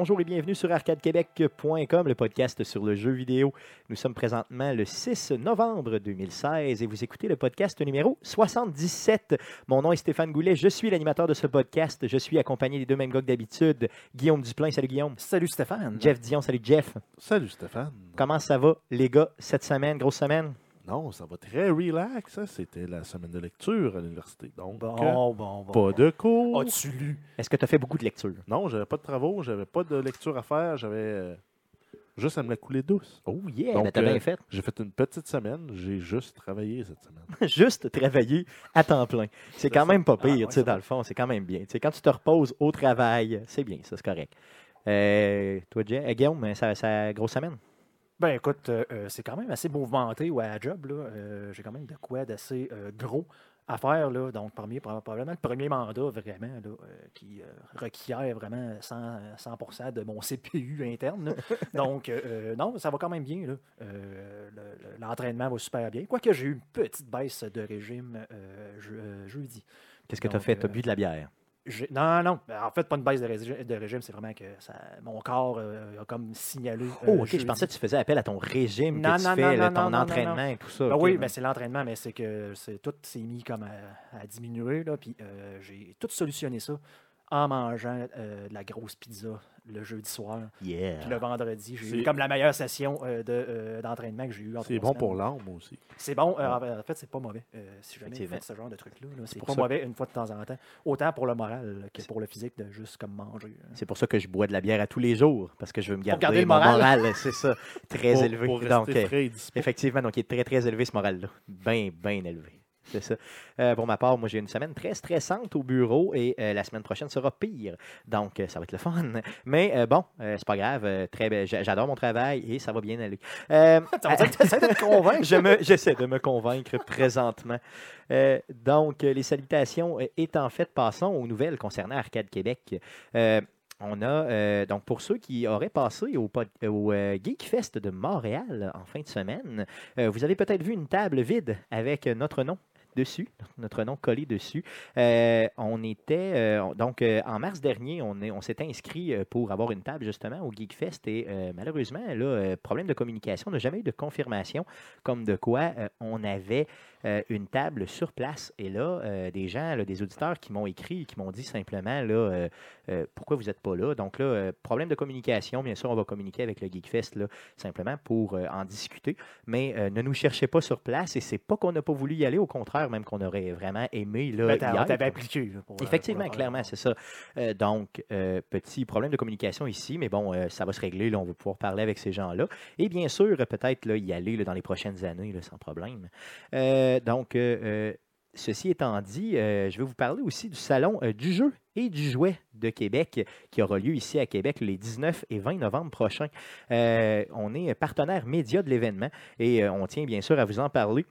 Bonjour et bienvenue sur arcadequebec.com, le podcast sur le jeu vidéo. Nous sommes présentement le 6 novembre 2016 et vous écoutez le podcast numéro 77. Mon nom est Stéphane Goulet, je suis l'animateur de ce podcast. Je suis accompagné des deux mêmes gars d'habitude. Guillaume Duplain, salut Guillaume. Salut Stéphane. Jeff Dion, salut Jeff. Salut Stéphane. Comment ça va les gars cette semaine, grosse semaine? Non, ça va très relax. hein. C'était la semaine de lecture à l'université. Donc, Bon, euh, bon, bon. pas de cours. As-tu lu? Est-ce que tu as fait beaucoup de lectures? Non, j'avais pas de travaux, j'avais pas de lecture à faire, j'avais euh, juste à me la couler douce. Oh yeah, Donc, ben t'as euh, bien fait. J'ai fait une petite semaine, j'ai juste travaillé cette semaine. Juste travailler à temps plein. C'est quand ça. même pas Ah, pire, ouais, tu sais, ça dans va. le fond, c'est quand même bien. Tu sais, quand tu te reposes au travail, c'est bien, ça, c'est correct. Euh, toi, Jay, euh, Guillaume, ça, ça grosse semaine? Ben écoute, euh, euh, c'est quand même assez mouvementé ouais, à job. là. Euh, J'ai quand même de quoi d'assez euh, gros à faire. Là. Donc, premier, probablement le premier mandat vraiment là, qui requiert vraiment 100, 100% de mon CPU interne. Donc, non, ça va quand même bien. là. Le- le- L'entraînement va super bien. Quoique j'ai eu une petite baisse de régime je- jeudi. Qu'est-ce que tu as fait? Tu as bu de la bière. Non, non. Ben, En fait, pas une baisse de régime, de régime, c'est vraiment que ça, mon corps euh, a comme signalé. Oh, euh, OK, je pensais que tu faisais appel à ton régime Non, que tu non, fais, non, ton entraînement et tout ça. Ben oui, ben- ben c'est l'entraînement, mais c'est que tout s'est mis comme à, à diminuer. Là, puis euh, j'ai tout solutionné ça en mangeant euh, de la grosse pizza le jeudi soir. Yeah. Puis le vendredi, j'ai eu C'est- comme la meilleure session euh, de, euh, d'entraînement que j'ai eu en C'est bon pour l'âme aussi. C'est bon. euh, en fait, c'est pas mauvais. euh, si jamais vous faites ce genre de truc-là, là, c'est pas ça- mauvais une fois de temps en temps. Autant pour le moral que pour le physique de juste comme manger. hein. C'est pour ça que je bois de la bière à tous les jours, parce que je veux me garder, garder le mon moral. c'est ça, très Pour- élevé. Pour rester donc, frais et dispo. Effectivement, donc il est très, très élevé ce moral-là. Bien, bien élevé. C'est ça. Euh, pour ma part, moi, j'ai une semaine très stressante au bureau et euh, la semaine prochaine sera pire. Donc, euh, ça va être le fun. Mais bon, c'est pas grave. très, J'adore mon travail et ça va bien aller. Euh, de te convaincre? je J'essaie de me convaincre présentement. Donc, les salutations étant faites, passons aux nouvelles concernant Arcade Québec. On a, euh, donc pour ceux qui auraient passé au, au euh, Geek Fest de Montréal en fin de semaine, euh, vous avez peut-être vu une table vide avec notre nom dessus, notre nom collé dessus. Euh, on était, euh, on- donc euh, en mars dernier, on, est- on s'était inscrit pour avoir une table justement au Geek Fest et malheureusement, là, problème de communication, on n'a jamais eu de confirmation comme de quoi on avait euh, une table sur place. Et là, euh, des gens, là, des auditeurs qui m'ont écrit, qui m'ont dit simplement là, euh, pourquoi vous n'êtes pas là. Donc là, problème de communication, bien sûr, on va communiquer avec le Geekfest là, simplement pour en discuter. Mais ne nous cherchez pas sur place et c'est pas qu'on n'a pas voulu y aller, au contraire, même qu'on aurait vraiment aimé là, Ben, t'avait appliqué. pour, Effectivement, pour clairement, c'est ça. Donc, petit problème de communication ici, mais bon, ça va se régler. Là, on va pouvoir parler avec ces gens-là. Et bien sûr, peut-être là, y aller là, dans les prochaines années, là, sans problème. Euh, donc, euh, euh, ceci étant dit, euh, je vais vous parler aussi du Salon euh, du jeu et du jouet de Québec qui aura lieu ici à Québec les 19 et 20 novembre prochains. Euh, on est partenaire média de l'événement et euh, on tient bien sûr à vous en parler.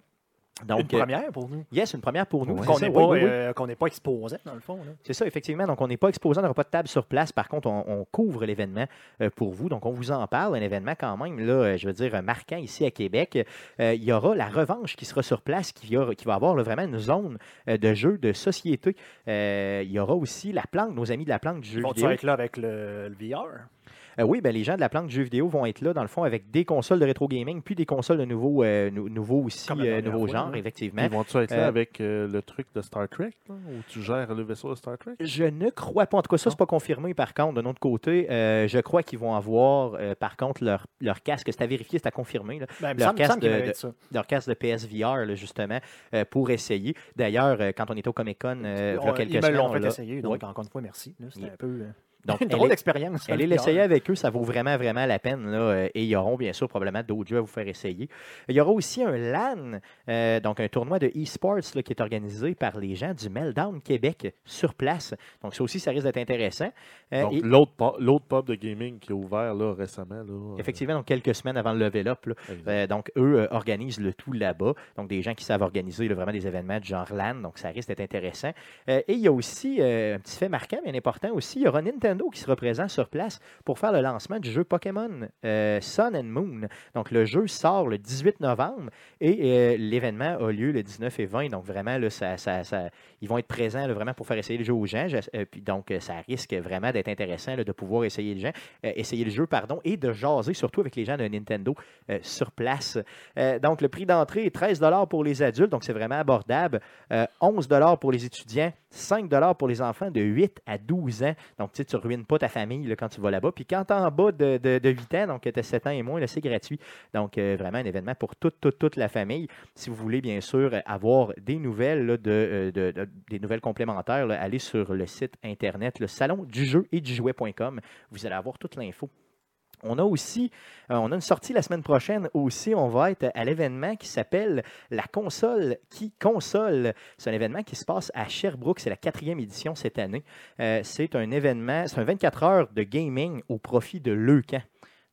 Donc, une euh, première pour nous. yes, une première pour nous. Ouais. Qu'on n'est pas, oui, oui. euh, pas exposé, dans le fond. C'est ça, effectivement. Donc, on n'est pas exposé, on n'aura pas de table sur place. Par contre, on, on couvre l'événement euh, pour vous. Donc, on vous en parle. Un événement quand même, là, je veux dire, marquant ici à Québec. Euh, il y aura la revanche qui sera sur place, qui, va- qui va avoir là, vraiment une zone de jeux de société. Il y aura aussi la planque, nos amis de la planque du jeu Vont-tu être là avec le, le VR? Euh, oui, ben, les gens de la planque du jeu vidéo vont être là, dans le fond, avec des consoles de rétro gaming, puis des consoles de nouveaux, euh, nou- nouveaux aussi, euh, nouveaux genres, oui. effectivement. Ils vont-tu être là avec euh, le truc de Star Trek, là, où tu gères le vaisseau de Star Trek? Je ne crois pas. En tout cas, ça, c'est pas confirmé. Par contre, de notre côté, euh, je crois qu'ils vont avoir, euh, par contre, leur, leur casque. C'est à vérifier, c'est à confirmer. là. Ben, Leur casque de- leur casque de PSVR, là, justement, euh, pour essayer. D'ailleurs, euh, quand on était au Comic-Con, euh, il y a On- quelques Ils me l'ont fait essayer, donc Oui. encore une fois, merci. C'était un peu euh, Donc, une elle drôle est- d'expérience. Allez le l'essayer avec eux, ça vaut vraiment, vraiment la peine. Là, euh, et il y aura bien sûr probablement d'autres jeux à vous faire essayer. Il y aura aussi un LAN, euh, donc un tournoi de e-sports qui est organisé par les gens du Meltdown Québec sur place. Donc ça aussi, ça risque d'être intéressant. Euh, Donc, et- l'autre pu- l'autre pub de gaming qui a ouvert là, récemment. Là, euh, Effectivement, donc quelques semaines avant le level up. Euh, donc, eux euh, organisent le tout là-bas. Donc, des gens qui savent organiser là, vraiment des événements du genre LAN. Donc, ça risque d'être intéressant. Euh, et il y a aussi euh, un petit fait marquant, bien important aussi. Il y aura Nintendo Nintendo qui sera présent sur place pour faire le lancement du jeu Pokémon euh, Sun and Moon. Donc, le jeu sort le 18 novembre et euh, l'événement a lieu le 19 et 20. Donc, vraiment, là, ils vont être présents vraiment pour faire essayer le jeu aux gens. Euh, puis, donc, ça risque vraiment d'être intéressant de pouvoir essayer le, euh, essayer le jeu pardon, et de jaser surtout avec les gens de Nintendo sur place. Donc, le prix d'entrée est 13 pour les adultes, donc c'est vraiment abordable. Euh, 11 pour les étudiants, 5 pour les enfants de 8 à 12 ans. Donc, tu ruines pas ta famille quand tu vas là-bas. Puis quand tu es en bas de, de- de 8 ans, donc tu as 7 ans et moins, c'est gratuit. Donc, euh, vraiment un événement pour toute, toute, toute la famille. Si vous voulez, bien sûr, avoir des nouvelles, euh, de- de- des nouvelles complémentaires, allez sur le site internet, le salon du jeu et du jouet.com. Vous allez avoir toute l'info. On a aussi, euh, on a une sortie la semaine prochaine aussi. On va être à l'événement qui s'appelle La console qui console. C'est un événement qui se passe à Sherbrooke. C'est la quatrième édition cette année. Euh, c'est un événement, c'est un 24 heures de gaming au profit de Leucan.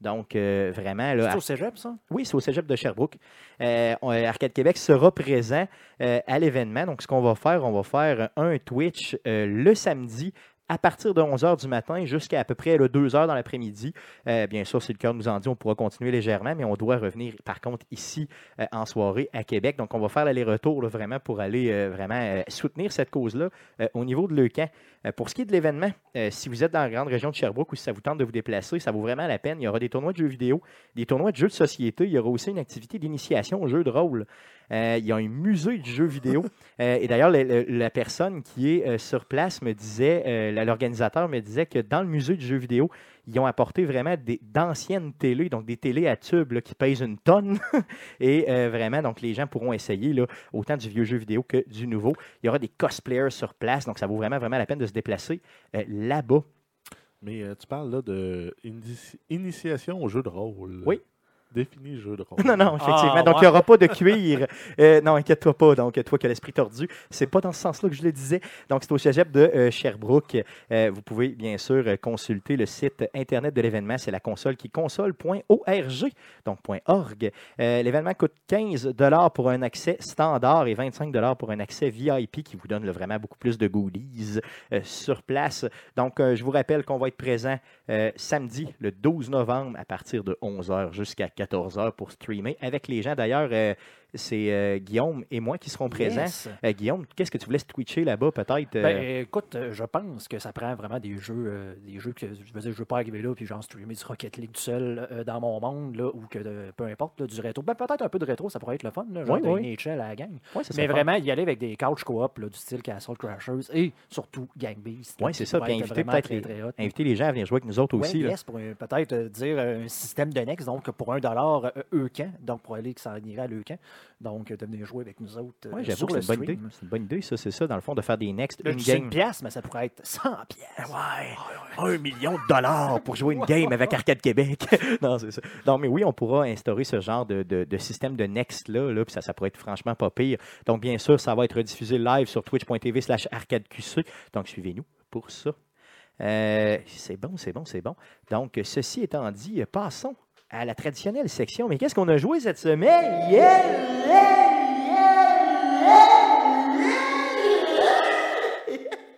Donc, euh, vraiment, C'est au cégep, ça? oui, c'est au cégep de Sherbrooke. Euh, Arcade Québec sera présent euh, à l'événement. Donc, ce qu'on va faire, on va faire un Twitch le samedi à partir de 11h du matin jusqu'à à peu près 2h dans l'après-midi. Euh, bien sûr, si le cœur nous en dit, on pourra continuer légèrement, mais on doit revenir par contre ici euh, en soirée à Québec. Donc, on va faire l'aller-retour vraiment pour aller euh, vraiment soutenir cette cause-là au niveau de Leucan. Pour ce qui est de l'événement, si vous êtes dans la grande région de Sherbrooke ou si ça vous tente de vous déplacer, ça vaut vraiment la peine. Il y aura des tournois de jeux vidéo, des tournois de jeux de société. Il y aura aussi une activité d'initiation au jeu de rôle. Euh, il y a un musée du jeu vidéo. Euh, et d'ailleurs, le- le- la personne qui est euh, sur place me disait, l'organisateur me disait que dans le musée du jeu vidéo, ils ont apporté vraiment d'anciennes télés, donc des télés à tubes là, qui pèsent une tonne. et euh, vraiment, donc les gens pourront essayer là, autant du vieux jeu vidéo que du nouveau. Il y aura des cosplayers sur place, donc ça vaut vraiment, vraiment la peine de se déplacer euh, là-bas. Mais euh, tu parles là de initiation au jeu de rôle. Oui. Définis le jeu de rôle. Non, non, effectivement. Ah, donc, il ouais. n'y aura pas de cuir. Euh, non, inquiète-toi pas. Donc, toi qui as l'esprit tordu, c'est pas dans ce sens-là que je le disais. Donc, c'est au cégep de euh, Sherbrooke. Euh, vous pouvez, bien sûr, euh, consulter le site Internet de l'événement. C'est la console qui console.org, donc .org. Euh, l'événement coûte 15 pour un accès standard et 25 pour un accès VIP qui vous donne là, vraiment beaucoup plus de goodies euh, sur place. Donc, euh, je vous rappelle qu'on va être présent euh, samedi, le 12 novembre, à partir de 11h jusqu'à 14h pour streamer avec les gens. D'ailleurs, euh, c'est euh, Guillaume et moi qui seront présents. Yes. Euh, Guillaume, qu'est-ce que tu voulais twitcher là-bas, peut-être? Ben, écoute, euh, je pense que ça prend vraiment des jeux, des jeux que je veux dire, je veux pas arriver là puis genre streamer du Rocket League tout seul dans mon monde là, ou que peu importe là, du rétro. Ben, peut-être un peu de rétro, ça pourrait être le fun, là, genre Oui, oui. NHL à la gang. Mais vraiment, y aller avec des couch co-op du style Castle Crashers et surtout Gang Beast. Ouais, c'est ça, puis inviter peut-être les-. Inviter les gens à venir jouer avec nous autres aussi. yes, pour peut-être dire un système de Nex, donc pour un dollar Eucan, donc pour aller que ça irait à l'Eucan, donc euh, de venir jouer avec nous autres euh, Ouais, j'avoue que c'est une bonne idée. C'est une bonne idée, ça, c'est ça, dans le fond, de faire des next, une dis une game. pièce, mais ça pourrait être 100 pièces. Ouais, un million de dollars pour jouer une game avec Arcade Québec. non, c'est ça. Non, mais oui, on pourra instaurer ce genre de, de- de système de next là, là puis ça, ça pourrait être franchement pas pire. Donc, bien sûr, ça va être diffusé live sur twitch.tv slash arcadeqc. Donc, suivez-nous pour ça. Euh, c'est bon, c'est bon, c'est bon. Donc, ceci étant dit, passons à la traditionnelle section. Mais qu'est-ce qu'on a joué cette semaine?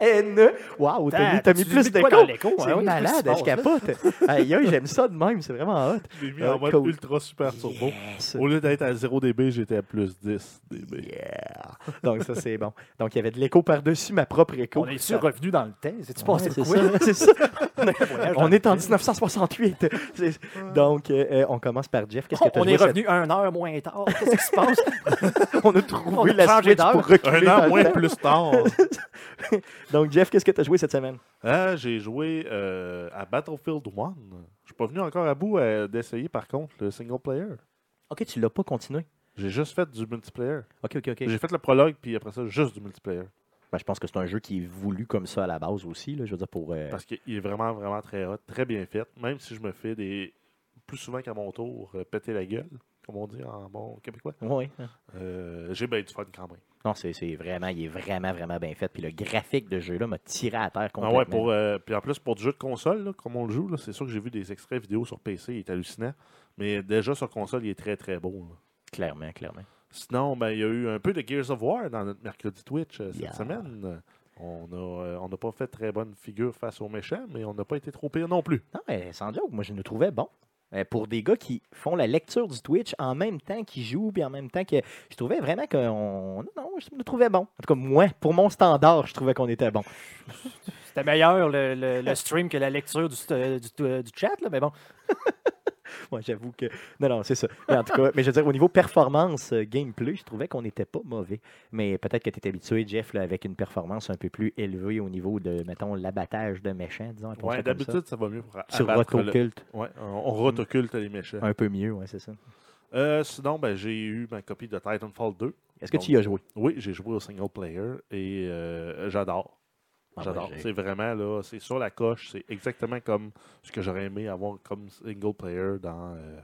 N. Wow, t'as mis, t'as mis tu plus de quoi l'écho, C'est hein? Malade, je capote. Aïe, aïe, j'aime ça de même, c'est vraiment hot. Je l'ai mis en mode cool. ultra super turbo. Au lieu d'être à 0 dB, j'étais à plus 10 dB. Yeah. Donc, ça, c'est bon. Donc, il y avait de l'écho par-dessus ma propre écho. On est sûr revenu dans le temps. C'est-tu passé c'est ça, On est en temps. 1968. C'est- Donc, euh, euh, on commence par Jeff. Qu'est-ce que tu as On est revenu un heure moins tard. Qu'est-ce qui se passe? On a trouvé la Switch pour reculer. Un an moins plus tard. Donc, Jeff, qu'est-ce que tu as joué cette semaine? Ah, j'ai joué euh, à Battlefield 1. Je suis pas venu encore à bout euh, d'essayer par contre le single player. OK, tu l'as pas continué. J'ai juste fait du multiplayer. OK, OK, OK. J'ai fait le prologue, puis après ça, juste du multiplayer. Ben, je pense que c'est un jeu qui est voulu comme ça à la base aussi. Là, je veux dire, pour. euh, Parce qu'il est vraiment, vraiment très hot, très bien fait. Même si je me fais des. Plus souvent qu'à mon tour, péter la gueule, comme on dit en bon québécois. Oui. Euh, j'ai bien du fun quand même. Non, c'est c'est vraiment, il est vraiment, vraiment bien fait. Puis le graphique de jeu-là m'a tiré à terre Ah complètement. ouais, pour, euh, puis en plus, pour du jeu de console, là, comme on le joue, là, c'est sûr que j'ai vu des extraits vidéo sur PC, il est hallucinant. Mais déjà sur console, il est très très beau. là. Clairement, clairement. Sinon, ben, il y a eu un peu de Gears of War dans notre mercredi Twitch euh, cette Yeah. semaine. On n'a euh, pas fait très bonne figure face aux méchants, mais on n'a pas été trop pire non plus. Non, mais sans joke, moi je nous trouvais bon. Euh, pour des gars qui font la lecture du Twitch en même temps qu'ils jouent, puis en même temps que. Je trouvais vraiment qu'on. Non, je nous trouvais bon. En tout cas, moi, pour mon standard, je trouvais qu'on était bon. C'était meilleur le, le- le stream que la lecture du, euh, du, du- du chat, là, mais bon. Moi, j'avoue que. Non, non, c'est ça. Mais en tout cas, mais je veux dire, au niveau performance, euh, gameplay, je trouvais qu'on n'était pas mauvais. Mais peut-être que tu es habitué, Jeff, là, avec une performance un peu plus élevée au niveau de, mettons, l'abattage de méchants, disons. Ouais, ça. d'habitude, ça va mieux pour Sur abattre le- Ouais, on, rotoculte les méchants. un peu mieux, ouais, c'est ça. Euh, sinon, ben, j'ai eu ma copie de Titanfall 2. Est-ce que tu y as joué? Oui, j'ai joué au single player et euh, j'adore. Ah, J'adore. ouais, j'ai- c'est vraiment là, c'est sur la coche. C'est exactement comme ce que j'aurais aimé avoir comme single player dans, euh,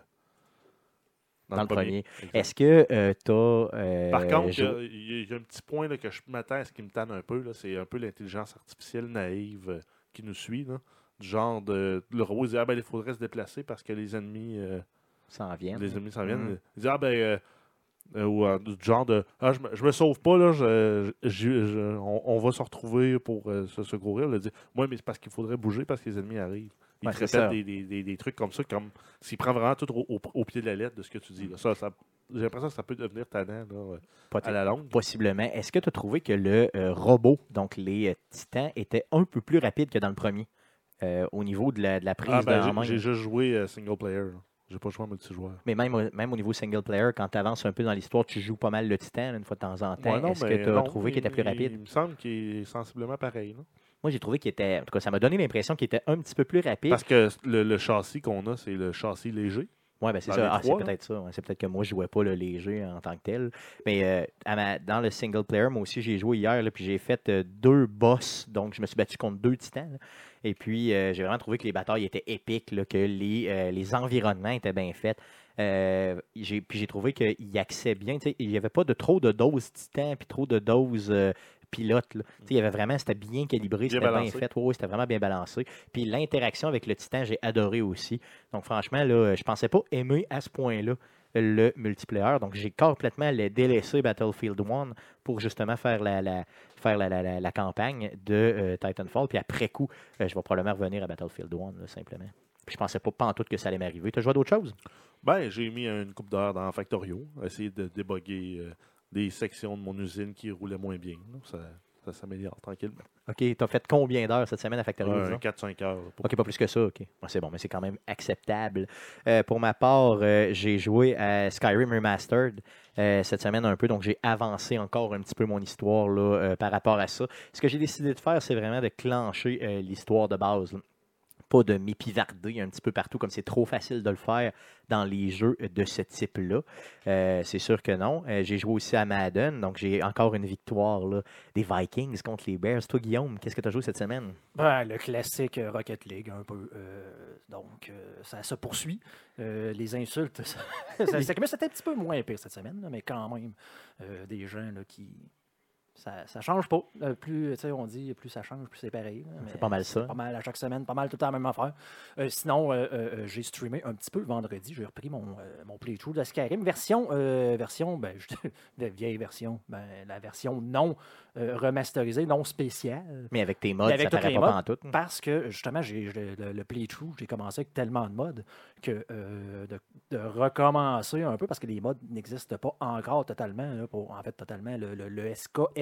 Dans le premier. Est-ce que tu as. Par contre, il y a- y, y un petit point là, que je m'attends à ce qui me tanne un peu. C'est un peu l'intelligence artificielle naïve euh, qui nous suit. là. Du genre de. Le robot il dit Ah ben il faudrait se déplacer parce que les ennemis euh, s'en viennent? les ennemis s'en viennent. Mhm. Il dit Ah ben euh, ou euh, du genre de Ah je me, je me sauve pas là, je, on, on va se retrouver pour euh, se secourir. Moi mais c'est parce qu'il faudrait bouger parce que les ennemis arrivent. Il Ouais, te des, des- des- des trucs comme ça, comme s'il prend vraiment tout au, au- au pied de la lettre de ce que tu dis. là. Ça, ça- J'ai l'impression que ça peut devenir tannant là, à la longue. Possiblement. Est-ce que tu as trouvé que le robot, donc les titans, était un peu plus rapide que dans le premier au niveau de la, de la prise Ah, ben, de j'ai- en main? j'ai juste joué single player. là. J'ai pas joué en multijoueur. Mais même, au- même au niveau single player, quand tu avances un peu dans l'histoire, tu joues pas mal le titan une fois de temps en temps. Ouais, non, Est-ce que tu as non, trouvé qu'il était plus rapide? Il me semble qu'il est sensiblement pareil. là. Moi, j'ai trouvé qu'il était. En tout cas, ça m'a donné l'impression qu'il était un petit peu plus rapide. Parce que le, le châssis qu'on a, c'est le châssis léger. Oui, ben c'est ça. Ah, c'est peut-être ça. C'est peut-être que moi, je jouais pas le léger en tant que tel. Mais euh, à ma- dans le single player, moi aussi, j'ai joué hier, là, puis j'ai fait euh, deux boss. Donc, je me suis battu contre deux titans. là. Et puis, euh, j'ai vraiment trouvé que les batailles étaient épiques, là, que les, les environnements étaient bien faits. Euh, puis j'ai trouvé qu'il accès bien. Il n'y avait pas de trop de doses titans, puis trop de doses euh, sais, Il y avait vraiment, c'était bien calibré, c'était bien fait. Oui, oui, c'était vraiment bien balancé. Puis l'interaction avec le titan, j'ai adoré aussi. Donc, franchement, là, je pensais pas aimer à ce point-là le multiplayer. Donc, j'ai complètement délaissé Battlefield 1 pour justement faire la, la- faire la, la- la- la campagne de euh, Titanfall. Puis après coup, euh, je vais probablement revenir à Battlefield 1, là, simplement. Puis je pensais pas, tout que ça allait m'arriver. Tu as joué à d'autres choses? Ben, j'ai mis une coupe d'heure dans Factorio, essayer de déboguer euh, des sections de mon usine qui roulaient moins bien. Ça, ça s'améliore tranquillement. OK, tu as fait combien d'heures cette semaine à Factory? Un 4-5 heures. pour- OK, pas plus que ça, OK. Ouais, c'est bon, mais c'est quand même acceptable. Euh, pour ma part, euh, j'ai joué à Skyrim Remastered euh, cette semaine un peu, donc j'ai avancé encore un petit peu mon histoire là, euh, par rapport à ça. Ce que j'ai décidé de faire, c'est vraiment de clencher euh, l'histoire de base. là. Pas de m'épivarder un petit peu partout, comme c'est trop facile de le faire dans les jeux de ce type-là. Euh, c'est sûr que non. Euh, j'ai joué aussi à Madden, donc j'ai encore une victoire là, des Vikings contre les Bears. Toi, Guillaume, qu'est-ce que tu as joué cette semaine? Ben, le classique euh, Rocket League, un peu. euh, donc, ça se poursuit. Les insultes, ça, ça- mais c'était un petit peu moins pire cette semaine, là, mais quand même, des gens là, qui. Ça, ça change pas. Euh, plus, tu sais, on dit, plus ça change, plus c'est pareil. mais pas mal ça. Pas mal à chaque semaine, pas mal tout le temps la même affaire. Euh, sinon, euh, euh, j'ai streamé un petit peu le vendredi. J'ai repris mon, mon playthrough de Skyrim. Version, version ben, je- vieille version. Ben, la version non remasterisée, non spéciale. Mais avec tes modes, avec ça paraît pas modes, pantoute. Parce que justement, j'ai le, le playthrough, j'ai commencé avec tellement de modes que de, de recommencer un peu parce que les modes n'existent pas encore totalement. là, pour, en fait, totalement le, le, le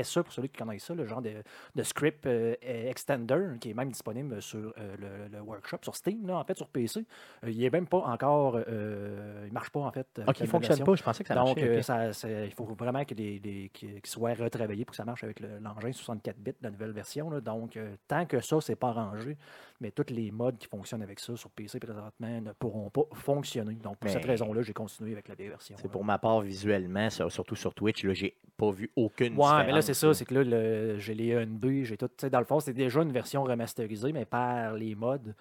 SKSE, pour ceux qui connaissent ça, le genre de, de script euh, extender qui est même disponible sur euh, le, le workshop, sur Steam, là, en fait, sur PC. Euh, il est même pas encore. euh, il marche pas, en fait. Ok, il fonctionne version. pas. Je pensais que ça Donc, marchait. euh, ça- c'est- il faut vraiment les, qu'il soit retravaillé pour que ça marche avec le- l'engin 64 bits la nouvelle version. là. Donc, euh, tant que ça, c'est pas arrangé, mais tous les modes qui fonctionnent avec ça sur PC présentement ne pourront pas fonctionner. Donc, pour Mais- cette raison-là, j'ai continué avec la version. C'est pour ma part, visuellement, sur- surtout sur Twitch, là, j'ai pas vu aucune Ouais, différence. mais là, c'est ça, c'est que là, le- j'ai les ENB, j'ai tout. Dans le fond, c'est déjà une version remasterisée, mais par les modes.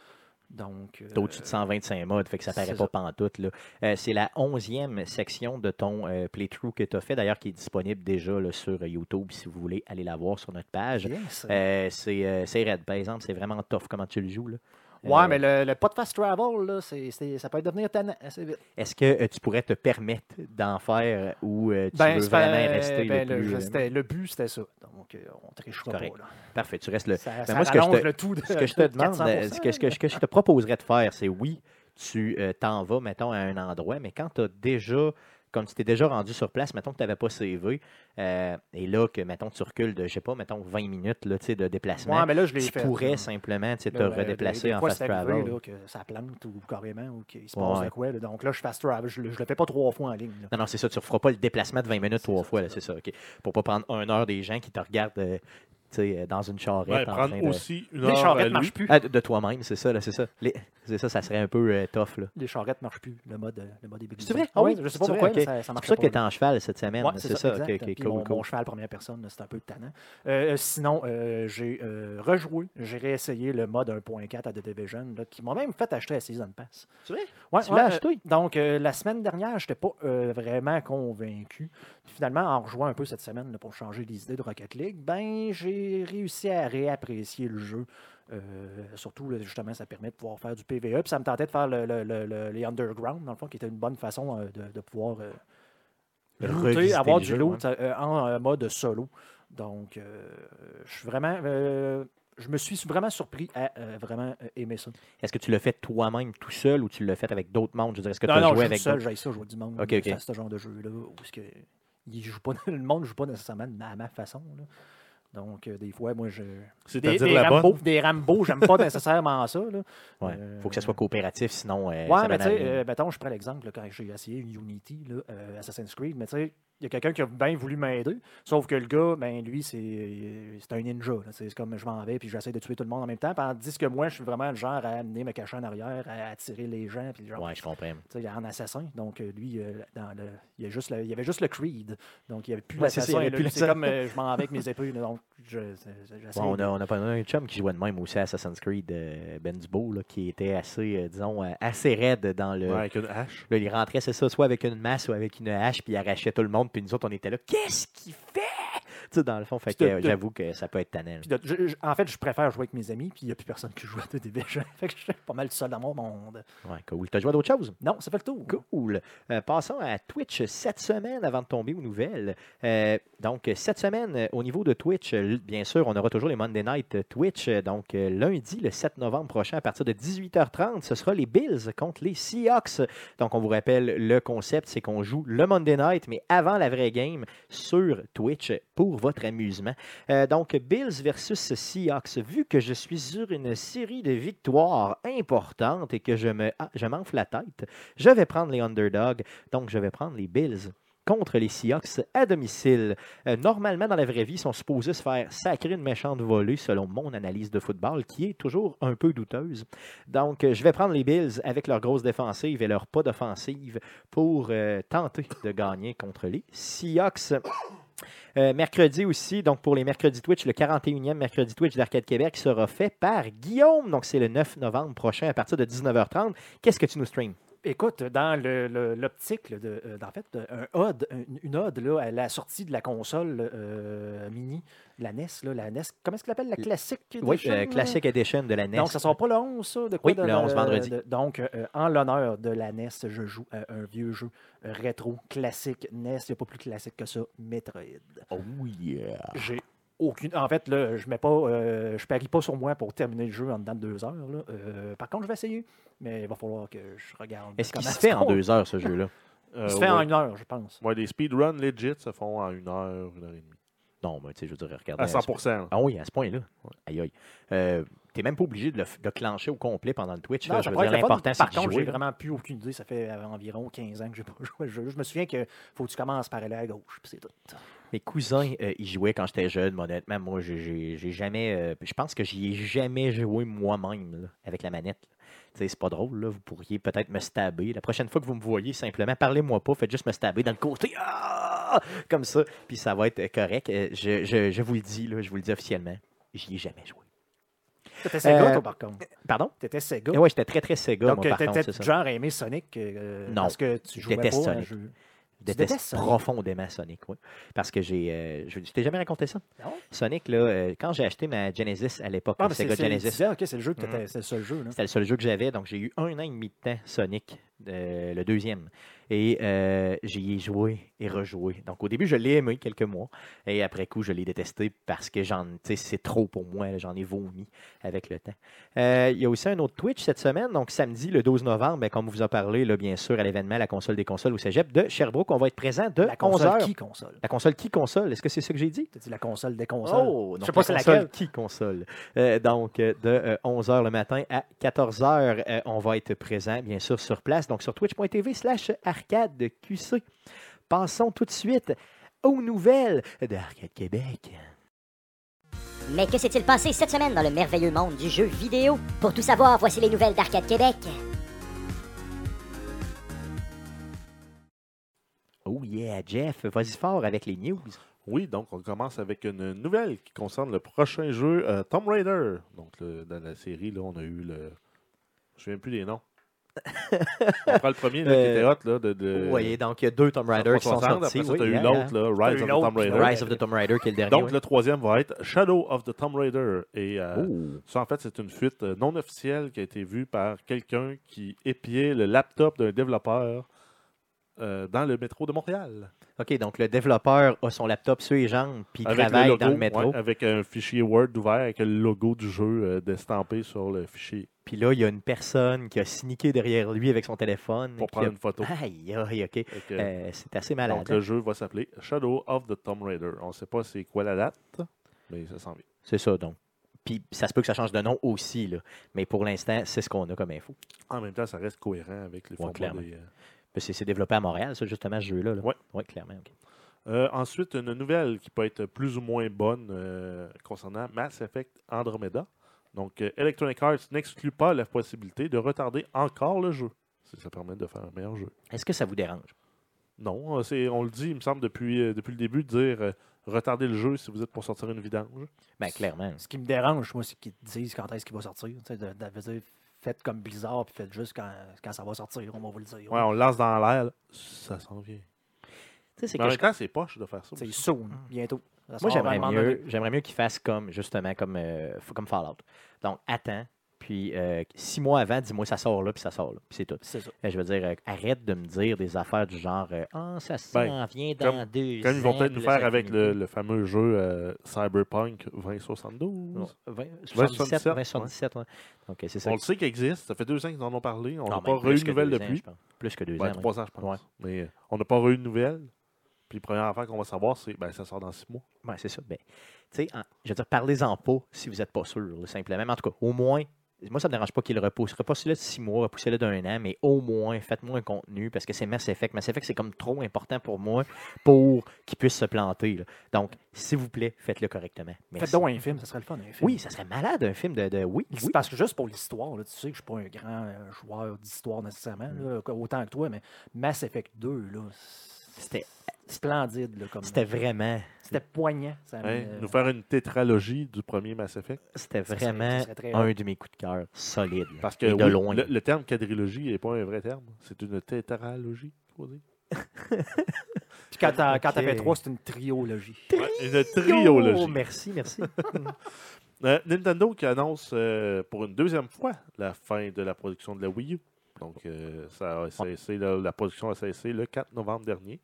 Donc. T'as au-dessus de 125 modes, fait que ça paraît pas ça. pantoute. Là. Euh, c'est la onzième section de ton euh, playthrough que tu as fait, d'ailleurs, qui est disponible déjà là, sur euh, YouTube, si vous voulez aller la voir sur notre page. Yes. Euh, c'est euh, raide, par exemple, c'est vraiment tough comment tu le joues. Là. ouais, Euh, mais le, le pas de fast travel, là, ça peut devenir tannant assez vite. Est-ce que euh, tu pourrais te permettre d'en faire ou euh, tu veux Ben, pas- vraiment rester ben, le plus... euh, le but, c'était ça. Donc, Donc, on trichera Correct. pas. Là. Parfait, tu restes le. Ça, Ben, ça moi, ce que je te- le tout de, Ce que je te de demande, 400%, ce que, ce que- ce que je te proposerais de faire, c'est oui, tu euh, t'en vas, mettons, à un endroit, mais quand tu as déjà, comme tu t'es déjà rendu sur place, mettons que tu n'avais pas CV, euh, et là, que, mettons, tu recules de, je sais pas, mettons, 20 minutes là, de déplacement, Ouais, mais là, je tu fait. pourrais simplement sais, te Là, euh, redéplacer des- des en fast c'est arrivé, travel. là, que ça plante ou carrément ou qu'il se passe ouais. de quoi. là. Donc là, je fast travel. Je, le- je le fais pas trois fois en ligne. Non, non, c'est ça. Tu ne feras pas le déplacement de 20 minutes trois ça, fois. c'est là, C'est ça. OK. Pour pas prendre une heure des gens qui te regardent euh, dans une charrette. Ouais, en train de... aussi une Les à charrettes marchent plus. Ah, de toi-même, c'est ça. là, C'est ça. Les- C'est ça, ça serait un peu euh, tough. Là. Les charrettes marchent plus. Le mode, euh, le mode est. C'est vrai? Ah oui, je sais c'est pas vrai, pourquoi, mais ça, ça C'est pour marche ça que tu étais en cheval cette semaine. Ouais, c'est ça. cool, mon, cool. mon cheval première personne, c'est un peu tannant. Euh, sinon, euh, j'ai euh, rejoué, j'ai réessayé le mode 1.4 à The Division, là, qui m'a même fait acheter la Season Pass. C'est vrai? Ouais, Tu ouais, l'as euh, acheté? donc, euh, la semaine dernière, je n'étais pas euh, vraiment convaincu. Puis finalement, en rejoignant un peu cette semaine là, pour changer les idées de Rocket League, ben j'ai réussi à réapprécier le jeu. Euh, surtout, là, justement, ça permet de pouvoir faire du PVE. Puis ça me tentait de faire le- le- le- le- les Underground, dans le fond, qui était une bonne façon euh, de, de pouvoir euh, looter, avoir du jeu, loot euh, en euh, mode solo. Donc, euh, je suis vraiment. euh, je me suis vraiment surpris à euh, vraiment euh, aimer ça. Est-ce que tu l'as fait toi-même tout seul ou tu l'as fait avec d'autres mondes? Je veux dire, est-ce que tu non, as non, joué je joue avec seul, j'ai ça, jouer du monde. Ok, là, ok. faire ce genre de jeu-là. Où est-ce que il joue pas, le monde ne joue pas nécessairement à ma façon. là. Donc, euh, des fois, moi, je. Des, C'est-à-dire des Rambo, des Rambo, j'aime pas nécessairement ça. Là. Ouais. Euh, faut que ça soit coopératif, sinon. euh, Ouais, ça mais tu sais, euh, mettons, je prends l'exemple quand j'ai essayé Unity, là, euh, Assassin's Creed, mais tu sais, il y a quelqu'un qui a bien voulu m'aider, sauf que le gars, ben lui, c'est c'est un ninja. C'est comme je m'en vais puis j'essaie de tuer tout le monde en même temps, tandis que moi, je suis vraiment le genre à amener me cacher en arrière, à attirer les gens, puis genre, Ouais, je comprends. tu sais, il y a un assassin, donc euh, lui, euh, dans le, il, y a juste le- il y avait juste le Creed, donc il n'y avait plus Ouais, l'assassin. C'est comme euh, je m'en vais avec mes épées, donc je, on, a, on a pas un chum qui jouait de même aussi à Assassin's Creed, euh, Ben Dubo, là, qui était assez, euh, disons, assez raide dans le. Ouais, avec une hache. Là, il rentrait, c'est ça, soit avec une masse ou avec une hache, puis il arrachait tout le monde, puis nous autres, on était là. Qu'est-ce qu'il fait? Sais, dans le fond, fait que, j'avoue que ça peut être tannant. là. Puis de- je- je- en fait, je préfère jouer avec mes amis, puis il n'y a plus personne qui joue à des déjà. Fait que je suis pas mal seul dans mon monde. Ouais, cool. T'as joué à d'autres choses? Non, ça fait le tour. Cool. Euh, passons à Twitch cette semaine avant de tomber aux nouvelles. Euh, donc, cette semaine, euh, au niveau de Twitch, bien sûr, on aura toujours les Monday Night Twitch. Donc, lundi, le 7 novembre prochain, à partir de 18h30, ce sera les Bills contre les Seahawks. Donc, on vous rappelle, le concept, c'est qu'on joue le Monday Night, mais avant la vraie game sur Twitch pour votre amusement. Euh, donc, Bills versus Seahawks. Vu que je suis sur une série de victoires importantes et que je me, ah, je m'enfle la tête, je vais prendre les underdogs. Donc, je vais prendre les Bills contre les Seahawks à domicile. Euh, normalement, dans la vraie vie, ils sont supposés se faire sacrer une méchante volée, selon mon analyse de football, qui est toujours un peu douteuse. Donc, je vais prendre les Bills avec leur grosse défensive et leur pas d'offensive pour euh, tenter de gagner contre les Seahawks. Euh, mercredi aussi, donc pour les mercredis Twitch, le 41e mercredi Twitch d'Arcade Québec sera fait par Guillaume. Donc c'est le 9 novembre prochain à partir de 19h30. Qu'est-ce que tu nous streams? Écoute, dans le- le- l'optique, là, de, euh, en fait, un ode, une ode là, à la sortie de la console euh, mini, la NES, là, la NES, comment est-ce qu'elle appelle la classique Oui, edition, euh, là? Classic Edition de la NES. Donc, ça sort pas le 11, ça? De quoi, Oui, de- le 11 de- vendredi. de- donc, euh, en l'honneur de la NES, je joue à un vieux jeu euh, rétro, classique NES. Il n'y a pas plus classique que ça, Metroid. Oh yeah! J'ai aucune. En fait, là, je mets pas. euh, je parie pas sur moi pour terminer le jeu en dedans de deux heures. là. Euh, par contre, je vais essayer. Mais il va falloir que je regarde. Est-ce qu'il se fait en deux heures, ce jeu-là? Euh, Il se fait en ouais. une heure, je pense. Ouais, les speedruns legit se font en une heure, une heure et demie. Non, mais tu sais, je veux dire, regarde. À 100%. Ah oui, à ce point-là. Aïe, aïe. Euh, T'es même pas obligé de le de clencher au complet pendant le Twitch. Non, là. je veux dire, l'important, c'est Par contre, j'ai vraiment plus aucune idée. Ça fait euh, environ 15 ans que j'ai pas joué au jeu. Je me souviens qu'il faut que tu commences par aller à gauche. Puis c'est tout. Mes cousins, euh, ils jouaient quand j'étais jeune, mais honnêtement. Moi, j'ai- jamais. euh, je pense que j'y ai jamais joué moi-même là, avec la manette. C'est pas drôle, là. Vous pourriez peut-être me stabber. La prochaine fois que vous me voyez, simplement, parlez-moi pas, faites juste me stabber dans le côté. Ah! Comme ça. Puis ça va être correct. Euh, Je, je- je vous le dis, là, je vous le dis officiellement. J'y ai jamais joué. T'étais Sega, Euh, toi, par contre? Pardon? T'étais Sega? Ouais, j'étais très, très Sega, Donc, moi, par contre, t'étais c'est ça. genre aimé Sonic euh, Non, parce que tu jouais pas à un Sonic. jeu. Déteste profondément Sonic, oui. Parce que j'ai. euh, je je t'ai jamais raconté ça. Non? Sonic, là, euh, quand j'ai acheté ma Genesis à l'époque, Ah, c'est Sega c'est- Genesis, OK, c'est le jeu que c'est le seul jeu. Là. c'était le seul jeu que j'avais. Donc, j'ai eu un an et demi de temps Sonic, euh, le deuxième. Et euh, j'y ai joué et rejoué. Donc au début, je l'ai aimé quelques mois et après coup, je l'ai détesté parce que j'en, tu c'est trop pour moi. J'en ai vomi avec le temps. Euh, il y a aussi un autre Twitch cette semaine, donc samedi le 12 novembre, ben, comme on vous a parlé, là, bien sûr, à l'événement La console des consoles au cégep de Sherbrooke, on va être présent de La console 11h. qui console? La console qui console Est-ce que c'est ça que j'ai dit? T'as dit la console des consoles. Oh, Je donc sais pas la c'est laquelle. qui console. Euh, donc, de 11h le matin à 14h, euh, on va être présent, bien sûr, sur place. Donc, sur twitch.tv slash arcade QC. Passons tout de suite aux nouvelles d'Arcade Québec. Mais que s'est-il passé cette semaine dans le merveilleux monde du jeu vidéo? Pour tout savoir, voici les nouvelles d'Arcade Québec. Oh yeah, Jeff, vas-y fort avec les news. Oui, donc on commence avec une nouvelle qui concerne le prochain jeu euh, Tomb Raider. Donc le- dans la série, là, on a eu le. Je ne me souviens plus des noms. On prend le premier là, qui était hot là, de, de Vous voyez, donc il y a deux Tomb Raider qui sont 360. sortis. Après ça, oui, eu hein, l'autre, là, Rise of the Tomb Raider. Rise of the Tomb Raider qui est le dernier. Donc oui. le troisième va être Shadow of the Tomb Raider. Et euh, ça, en fait, c'est une fuite euh, non officielle qui a été vue par quelqu'un qui épiait le laptop d'un développeur euh, dans le métro de Montréal. OK, donc le développeur a son laptop sur les jambes puis il Avec travaille logo, dans le métro. ouais, avec un fichier Word ouvert avec le logo du jeu euh, d'estampé sur le fichier Puis là, il y a une personne qui a sneaké derrière lui avec son téléphone. pour prendre a- une photo. Aïe, aïe, OK. Euh, c'est assez malade. donc le jeu va s'appeler Shadow of the Tomb Raider. On ne sait pas c'est quoi la date, mais ça s'en vient. C'est ça, donc. Puis ça se peut que ça change de nom aussi, là. Mais pour l'instant, c'est ce qu'on a comme info. En même temps, ça reste cohérent avec les formats clairement. des, euh, C'est développé à Montréal, ça, justement, ce jeu-là. là. Ouais. Oui, clairement. Euh, ensuite, une nouvelle qui peut être plus ou moins bonne euh, concernant Mass Effect Andromeda. Donc, euh, Electronic Arts n'exclut pas la possibilité de retarder encore le jeu. Si ça permet de faire un meilleur jeu. Est-ce que ça vous dérange? Non, euh, c'est, on le dit, il me semble, depuis, euh, depuis le début, de dire euh, retardez le jeu si vous êtes pour sortir une vidange. Ben, clairement. Ce qui me dérange, moi, c'est qu'ils disent quand est-ce qu'il va sortir. De, de- de dire, faites comme Blizzard, puis faites juste quand, quand ça va sortir, on va vous le dire. Ouais, on le lance dans l'air, ça s'en vient. Tu sais, c'est Mais en que même temps, c'est poche de faire ça. C'est soon, bientôt. Moi, j'aimerais mieux, j'aimerais mieux qu'ils fassent comme, justement, comme, euh, comme Fallout. Donc, attends, puis euh, six mois avant, dis-moi ça sort là, puis ça sort là, puis c'est tout. C'est ça. Euh, Je veux dire, euh, arrête de me dire des affaires du genre euh, Ah, ça s'en Ben, vient dans comme- deux Comme ils vont peut-être nous faire avec le, le fameux jeu euh, Cyberpunk 2072. Non, 20, 77, 77, ouais. 2077, ouais. Donc, euh, c'est ça. On le sait qu'il existe. Ça fait deux ans qu'ils en ont parlé. On n'a Non, pas même plus eu de nouvelles depuis. Plus que deux Ben, ans. trois ans, je pense. Ouais. Mais euh, on n'a pas eu de nouvelles. Puis la première affaire qu'on va savoir, c'est ben ça sort dans six mois. Ouais, c'est ça. Ben, tu sais, je veux dire, parlez-en pas si vous n'êtes pas sûr, là, simplement. Mais en tout cas, au moins, moi, ça ne me dérange pas qu'il repousse. Repoussez-le de six mois, repoussez-le d'un an, mais au moins, faites-moi un contenu parce que c'est Mass Effect. Mass Effect, c'est comme trop important pour moi pour qu'il puisse se planter. là. Donc, s'il vous plaît, faites-le correctement. Merci. Faites donc un film, ça serait le fun. Un film. Oui, ça serait malade, un film de. de- oui, oui. Parce que juste pour l'histoire, là, tu sais que je ne suis pas un grand euh, joueur d'histoire nécessairement, Mm. là, autant que toi, mais Mass Effect 2, là, C'était- splendide. Là, comme, C'était vraiment. C'était poignant. Ça me-? Nous faire une tétralogie du premier Mass Effect. C'était Ça serait- vraiment ça serait très un de mes coups de cœur solides. là. Parce que Et de oui, loin. Le, le terme quadrilogie n'est pas un vrai terme. C'est une tétralogie, faut dire. Puis quand t'as quand t'as Ok. fait 3, c'est une triologie. Une triologie. Oh, merci, merci. Euh, Nintendo qui annonce euh, pour une deuxième fois la fin de la production de la Wii U. Donc, euh, ça a cessé, la, la production a cessé le 4 novembre dernier.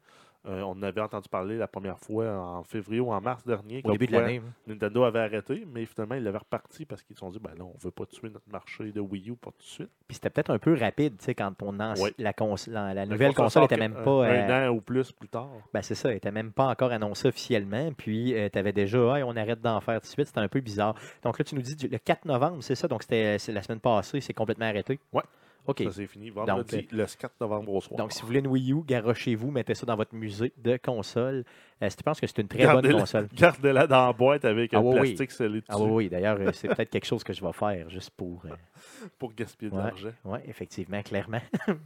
Euh, on en avait entendu parler la première fois en février ou en mars dernier. Au début de l'année. Nintendo avait arrêté, mais finalement, ils l'avaient reparti parce qu'ils se sont dit ben non, on ne veut pas tuer notre marché de Wii U pour tout de suite. Puis c'était peut-être un peu rapide, tu sais, quand on anci- Ouais. la, cons- la, nouvelle console n'était même un- pas. euh, Un an ou plus plus tard. ben c'est ça, elle était même pas encore annoncée officiellement. Puis tu avais déjà, Hey, on arrête d'en faire tout de suite. C'était un peu bizarre. Donc là, tu nous dis du- le 4 novembre, c'est ça? Donc c'était la semaine passée, c'est complètement arrêté? Ouais. OK. Ça, c'est fini. Vendredi, le 4 novembre au soir. Donc, si vous voulez une Wii U, garochez-vous, mettez ça dans votre musée de console. Euh, je pense que c'est une très bonne console. Gardez-la dans la boîte avec Ah un oui, oui. plastique scellé dessus Ah oui, oui. D'ailleurs, euh, c'est peut-être quelque chose que je vais faire juste pour. euh, pour gaspiller de Ouais. l'argent. Oui, effectivement, clairement.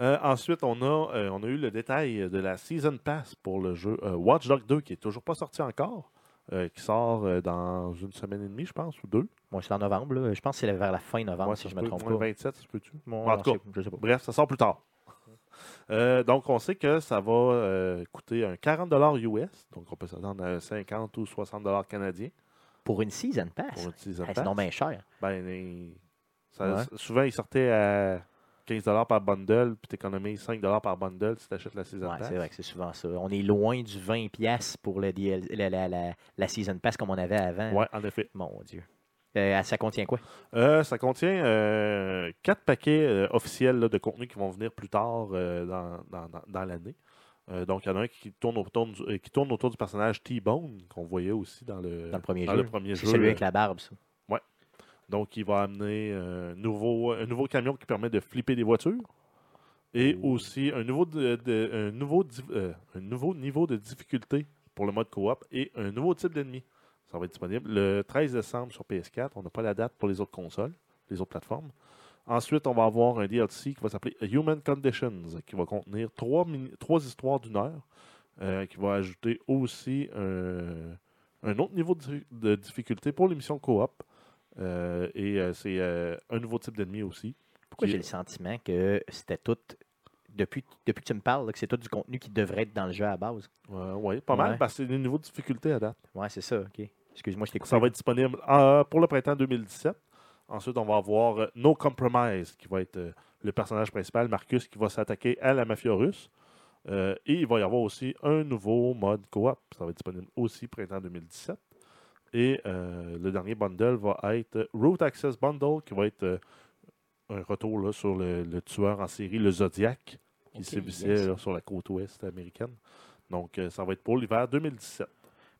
Euh, ensuite, on a, euh, on a eu le détail de la Season Pass pour le jeu euh, Watch Dogs 2 qui est toujours pas sorti encore, euh, qui sort euh, dans une semaine et demie, je pense, ou deux. Moi, c'est en novembre. là. Je pense que c'est vers la fin novembre, Ouais, si je me trompe pas. 27, ça se peut-tu? Bon, En tout cas, je sais pas. Bref, ça sort plus tard. Euh, donc, on sait que ça va euh, coûter un 40 US, donc on peut s'attendre à un 50 ou 60 canadiens Pour une season pass. pour une Season Hey, Pass. c'est non bien cher. Ben, ça- Ouais. Souvent, ils sortaient à 15 par bundle, puis tu économises 5 par bundle si tu achètes la Season Ouais, Pass. c'est vrai que c'est souvent ça. On est loin du 20$ piastres pour le DL la, la, la, la Season Pass comme on avait avant. Ouais, en effet. Mon Dieu. Euh, ça contient quoi? Euh, ça contient euh, quatre paquets euh, officiels là, de contenu qui vont venir plus tard dans, dans- l'année. Donc, il y en a un qui tourne autour du, qui tourne autour du personnage T-Bone, qu'on voyait aussi dans le, Dans le premier dans jeu. le premier C'est jeu. celui avec la barbe, ça. Donc, il va amener un nouveau, un nouveau camion qui permet de flipper des voitures. Et Oh. aussi un nouveau, de- de- un, nouveau, di- euh, un nouveau niveau de difficulté pour le mode coop et un nouveau type d'ennemi. Ça va être disponible le 13 décembre sur PS4. On n'a pas la date pour les autres consoles, les autres plateformes. Ensuite, on va avoir un DLC qui va s'appeler Human Conditions, qui va contenir trois, histoires d'une heure, euh, qui va ajouter aussi un, un autre niveau de, de difficulté pour l'émission coop. Euh, et euh, c'est euh, un nouveau type d'ennemi aussi. Pourquoi j'ai le sentiment que c'était tout. Depuis, depuis que tu me parles, là, que c'est tout du contenu qui devrait être dans le jeu à la base? Euh, ouais, pas mal, Ouais. parce que c'est des niveaux de difficulté à date. Ouais, c'est ça, ok. Excuse-moi, je t'ai coupé. Ça va être disponible euh, pour le printemps 2017. Ensuite, on va avoir euh, No Compromise, qui va être le personnage principal, Marcus, qui va s'attaquer à la mafia russe. Et il va y avoir aussi un nouveau mode coop. Ça va être disponible aussi printemps 2017. Et euh, le dernier bundle va être Root Access Bundle, qui va être euh, un retour là, sur le, le tueur en série, le Zodiac, qui Ok, sévissait yes. sur la côte ouest américaine. Donc, euh, ça va être pour l'hiver 2017.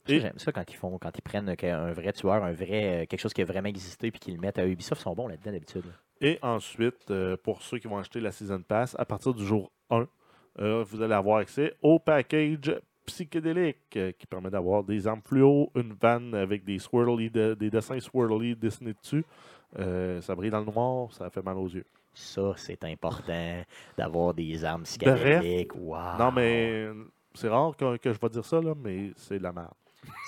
Ça, Et- J'aime ça quand ils font, quand ils prennent un vrai tueur, un vrai quelque chose qui a vraiment existé puis qu'ils le mettent à Ubisoft, ils sont bons là-dedans d'habitude. Et ensuite, pour ceux qui vont acheter la Season Pass, à partir du jour 1, euh, vous allez avoir accès au package psychédélique euh, qui permet d'avoir des armes fluo, une vanne avec des swirly, de- des dessins swirly dessinés dessus. Euh, ça brille dans le noir, ça fait mal aux yeux. Ça, c'est important d'avoir des armes Bref. psychédéliques. Wow. Non, mais euh, c'est rare que, que je vais dire ça, là, mais c'est de la merde.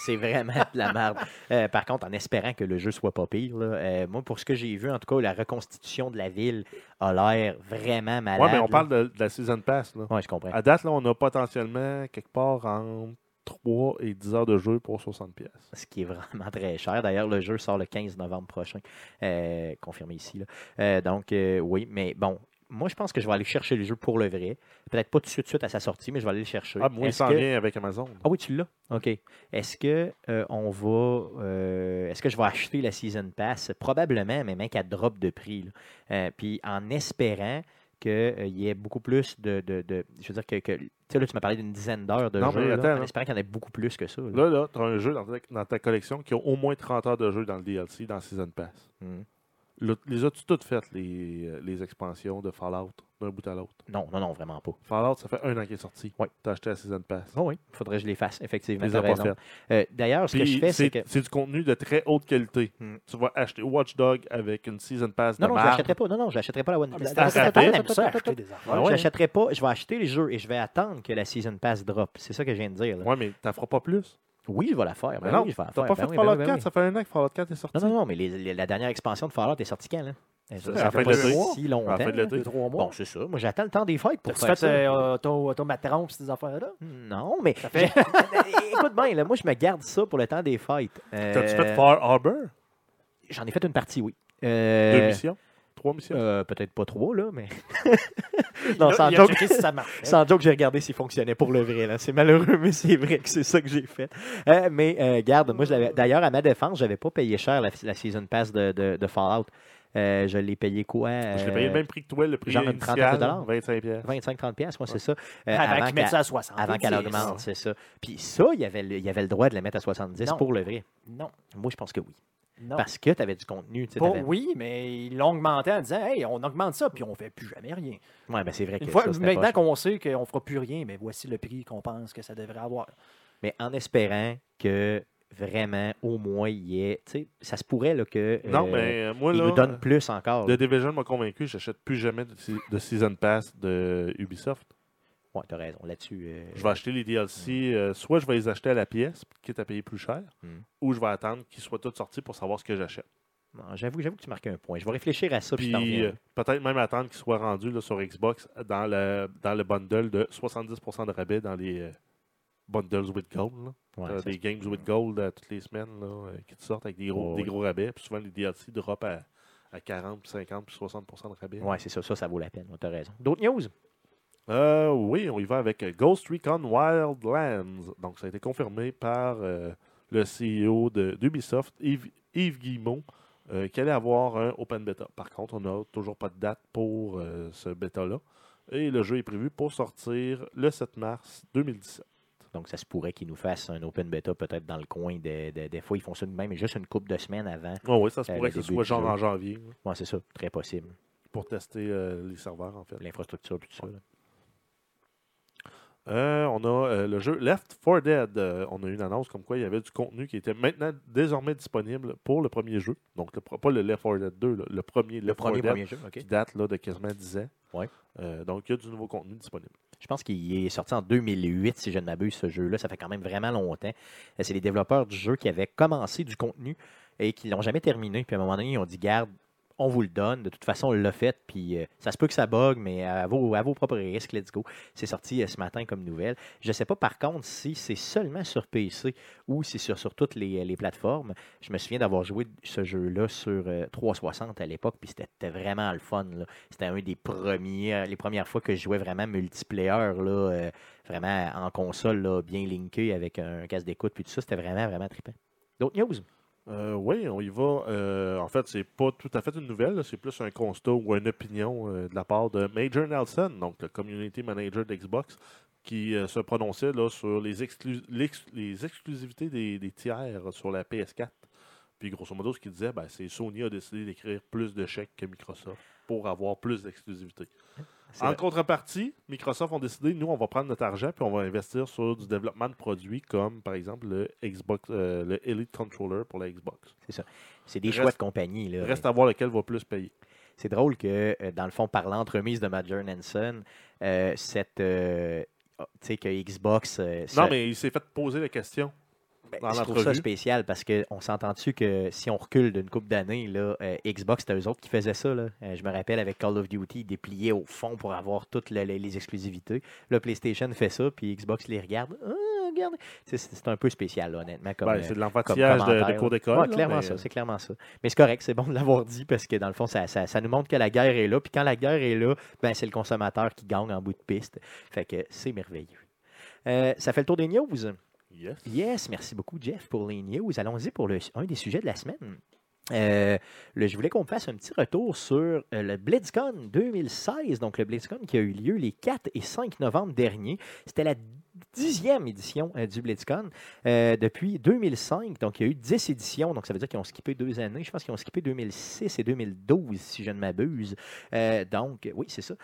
C'est vraiment de la merde. Euh, par contre, en espérant que le jeu soit pas pire, là, euh, moi, pour ce que j'ai vu, en tout cas, la reconstitution de la ville a l'air vraiment malade. Ouais, mais on là. parle de, de la Season Pass. Ouais, je comprends. À date, là, on a potentiellement quelque part entre 3 et 10 heures de jeu pour 60$. pièces. Ce qui est vraiment très cher. D'ailleurs, le jeu sort le 15 novembre prochain. Euh, confirmé ici. là. Euh, donc, euh, oui, mais bon. Moi, je pense que je vais aller chercher le jeu pour le vrai. Peut-être pas tout de suite, à sa sortie, mais je vais aller le chercher. Ah, moi, il s'en que- vient avec Amazon. Ah oui, tu l'as? OK. Est-ce que euh, on va. euh, Est-ce que je vais acheter la Season Pass? Probablement, mais même qu'elle drop de prix. Euh, puis en espérant qu'il y ait beaucoup plus de. de- de- je veux dire que. que- tu sais, là, tu m'as parlé d'une dizaine d'heures de Non, jeu. mais là, attends, en espérant qu'il y en ait beaucoup plus que ça. là. Là, là, tu as un jeu dans ta, dans ta collection qui a au moins 30 heures de jeu dans le DLC, dans Season Pass. Hmm. Les as-tu toutes faites, les, euh, les expansions de Fallout, d'un bout à l'autre? Non, non, non, vraiment pas. Fallout, ça fait un an qu'il est sorti. Oui. Tu as acheté la Season Pass. Oh oui, il faudrait que je les fasse, effectivement. Les t'as as pas raison. faites. Euh, D'ailleurs, ce que je fais, c'est que. c'est du contenu de très haute qualité. Hmm. Tu vas acheter Watchdog avec une Season Pass Non, de non, je marde. l'achèterai pas. Non, non, je l'achèterai pas la One. Ah, affaires. Ah ouais. Je l'achèterai pas, je vais acheter les jeux et je vais attendre que la Season Pass drop. C'est ça que je viens de dire. là. Ouais, mais tu feras pas plus. Oui, je vais la faire. Mais Ben non, oui, je vais la faire. pas Ben fait oui, Fallout ben oui, ben 4, oui. ça fait un an que Fallout 4 est sorti. Non, non, non, mais les- les- la dernière expansion de Fallout est sortie quand, là? Ça- fait pas si longtemps. Fin de. Deux, trois mois. Bon, c'est ça. Moi, j'attends le temps des fêtes pour faire fait ça. euh, ton, ton matron ces affaires-là? Non, mais fait. écoute bien, là, moi, je me garde ça pour le temps des fêtes. Euh, T'as-tu fait Far Harbor? J'en ai fait une partie, oui. Deux Euh, missions? Trois missions? euh, Peut-être pas trop, là, mais... Non, sans joke. checké si ça marchait. Sans joke, j'ai regardé s'il fonctionnait pour le vrai. là. C'est malheureux, mais c'est vrai que c'est ça que j'ai fait. Euh, mais euh, garde, moi, je l'avais- d'ailleurs, à ma défense, je n'avais pas payé cher la, la Season Pass de, de- de Fallout. Euh, je l'ai payé quoi? Je l'ai payé le même prix que toi, le prix genre une initial, dollars. 25 pièces. 25-30$, piastres, moi, c'est ça. Euh, Avant avant qu'ils mettent qu'elle- ça à 60. avant qu'elle 10. augmente, c'est ça. Puis ça, il y, avait le, il y avait le droit de la mettre à 70 Non. pour le vrai. Non. Moi, je pense que oui. Non. Parce que tu avais du contenu. tu sais, Pas- t'avais- oui, mais ils l'ont augmenté en disant Hey, on augmente ça, puis on fait plus jamais rien. Ouais, ben c'est vrai que Une fois, ça, maintenant qu'on sait qu'on fera plus rien, mais voici le prix qu'on pense que ça devrait avoir. Mais en espérant que vraiment, au moins, il y ait. Tu sais, ça se pourrait là, que. Non, euh, mais euh, moi, il là, nous donne plus encore. The Division m'a convaincu, j'achète plus jamais de, de Season Pass de Ubisoft. Ouais, t'as raison. Là-dessus. euh, Je vais acheter les DLC, euh, soit je vais les acheter à la pièce, quitte à payer plus cher, Mm. ou je vais attendre qu'ils soient tous sortis pour savoir ce que j'achète. non, J'avoue, j'avoue que tu marques un point. Je vais réfléchir à ça. Puis, Puis euh, peut-être même attendre qu'ils soient rendus là, sur Xbox dans le, dans le bundle de 70% de rabais dans les bundles with gold. Ouais, des games with gold toutes les semaines là, qui te sortent avec des gros, Oh, des oui. gros rabais. Puis souvent les DLC drop à, à 40, puis 50, puis 60% de rabais. Ouais, c'est ça, ça, ça vaut la peine. Tu as raison. D'autres news? Euh, oui, on y va avec Ghost Recon Wildlands. Donc, ça a été confirmé par euh, le CEO d'Ubisoft, Yves, Yves Guillemot, euh, qu'il allait avoir un open beta. Par contre, on n'a toujours pas de date pour ce bêta-là. Et le jeu est prévu pour sortir le 7 mars 2017. Donc, ça se pourrait qu'ils nous fassent un open beta peut-être dans le coin. De, de- des fois, ils font ça de même, juste une couple de semaines avant. Oh, oui, ça se pourrait que ce soit genre en janvier, Ouais, c'est ça, très possible. pour tester les serveurs, en fait. L'infrastructure, tout ça. Euh, on a euh, le jeu Left 4 Dead. Euh, on a eu une annonce comme quoi il y avait du contenu qui était maintenant désormais disponible pour le premier jeu. Donc, le pas le Left 4 Dead 2, là, le premier Le Left 4 premier, Dead premier jeu, qui date là, de quasiment 10 ans. Ouais. Donc, il y a du nouveau contenu disponible. Je pense qu'il est sorti en 2008, si je ne m'abuse, ce jeu-là. Ça fait quand même vraiment longtemps. C'est les développeurs du jeu qui avaient commencé du contenu et qui l'ont jamais terminé. Puis à un moment donné, ils ont dit Garde, on vous le donne. De toute façon, on l'a fait. Puis euh, ça se peut que ça bug, mais à vos, propres risques, let's go. C'est sorti euh, ce matin comme nouvelle. Je ne sais pas par contre si c'est seulement sur PC ou si c'est sur, toutes les, les plateformes. Je me souviens d'avoir joué ce jeu-là sur euh, 360 à l'époque, puis c'était vraiment le fun. C'était un des premiers, euh, les premières fois que je jouais vraiment multiplayer, là, euh, vraiment en console, bien linké avec un casque d'écoute, puis tout ça. C'était vraiment, vraiment trippant. D'autres news? Euh, oui, on y va. Euh, en fait, c'est pas tout à fait une nouvelle, c'est plus un constat ou une opinion euh, de la part de Major Nelson, donc le community manager d'Xbox, qui se prononçait là, sur les, exclusivités des, tiers sur la PS4. Puis grosso modo, ce qu'il disait, ben, c'est Sony a décidé d'écrire plus de chèques que Microsoft pour avoir plus d'exclusivité. C'est En contrepartie, Microsoft ont décidé, nous, on va prendre notre argent puis on va investir sur du développement de produits comme, par exemple, le Xbox, euh, le Elite Controller pour la Xbox. C'est des Reste- choix de compagnie. Là. Reste à voir lequel va plus payer. C'est drôle que, euh, dans le fond, par l'entremise de Major Nansen, euh, cette. euh, oh, tu sais, que Xbox. euh, Non, ça- mais il s'est fait poser la question. Ben, dans je trouve ça spécial parce qu'on s'entend-tu que si on recule d'une couple d'années, là, euh, Xbox, c'était eux autres qui faisaient ça. Là. Euh, je me rappelle avec Call of Duty, ils dépliaient au fond pour avoir toutes les, exclusivités. Là, PlayStation fait ça, puis Xbox les regarde. Ah, regarde. C'est un peu spécial, là, honnêtement. Comme, Ben, euh, c'est de l'enfantillage de, de cours d'école. Ouais, clairement mais, ça, c'est clairement ça. Mais c'est correct, c'est bon de l'avoir dit parce que dans le fond, ça, ça- ça nous montre que la guerre est là. Puis quand la guerre est là, ben, c'est le consommateur qui gagne en bout de piste. Fait que c'est merveilleux. Euh, ça fait le tour des news. Yes. Yes, merci beaucoup, Jeff, pour les news. Allons-y pour le, un des sujets de la semaine. Euh, le- je voulais qu'on fasse un petit retour sur euh, le BlizzCon 2016, donc le BlizzCon qui a eu lieu les 4 et 5 novembre dernier. C'était la dixième édition euh, du BlizzCon euh, depuis 2005. Donc, il y a eu 10 éditions. Donc, ça veut dire qu'ils ont skippé deux années. Je pense qu'ils ont skippé 2006 et 2012, si je ne m'abuse. Donc, oui, c'est ça.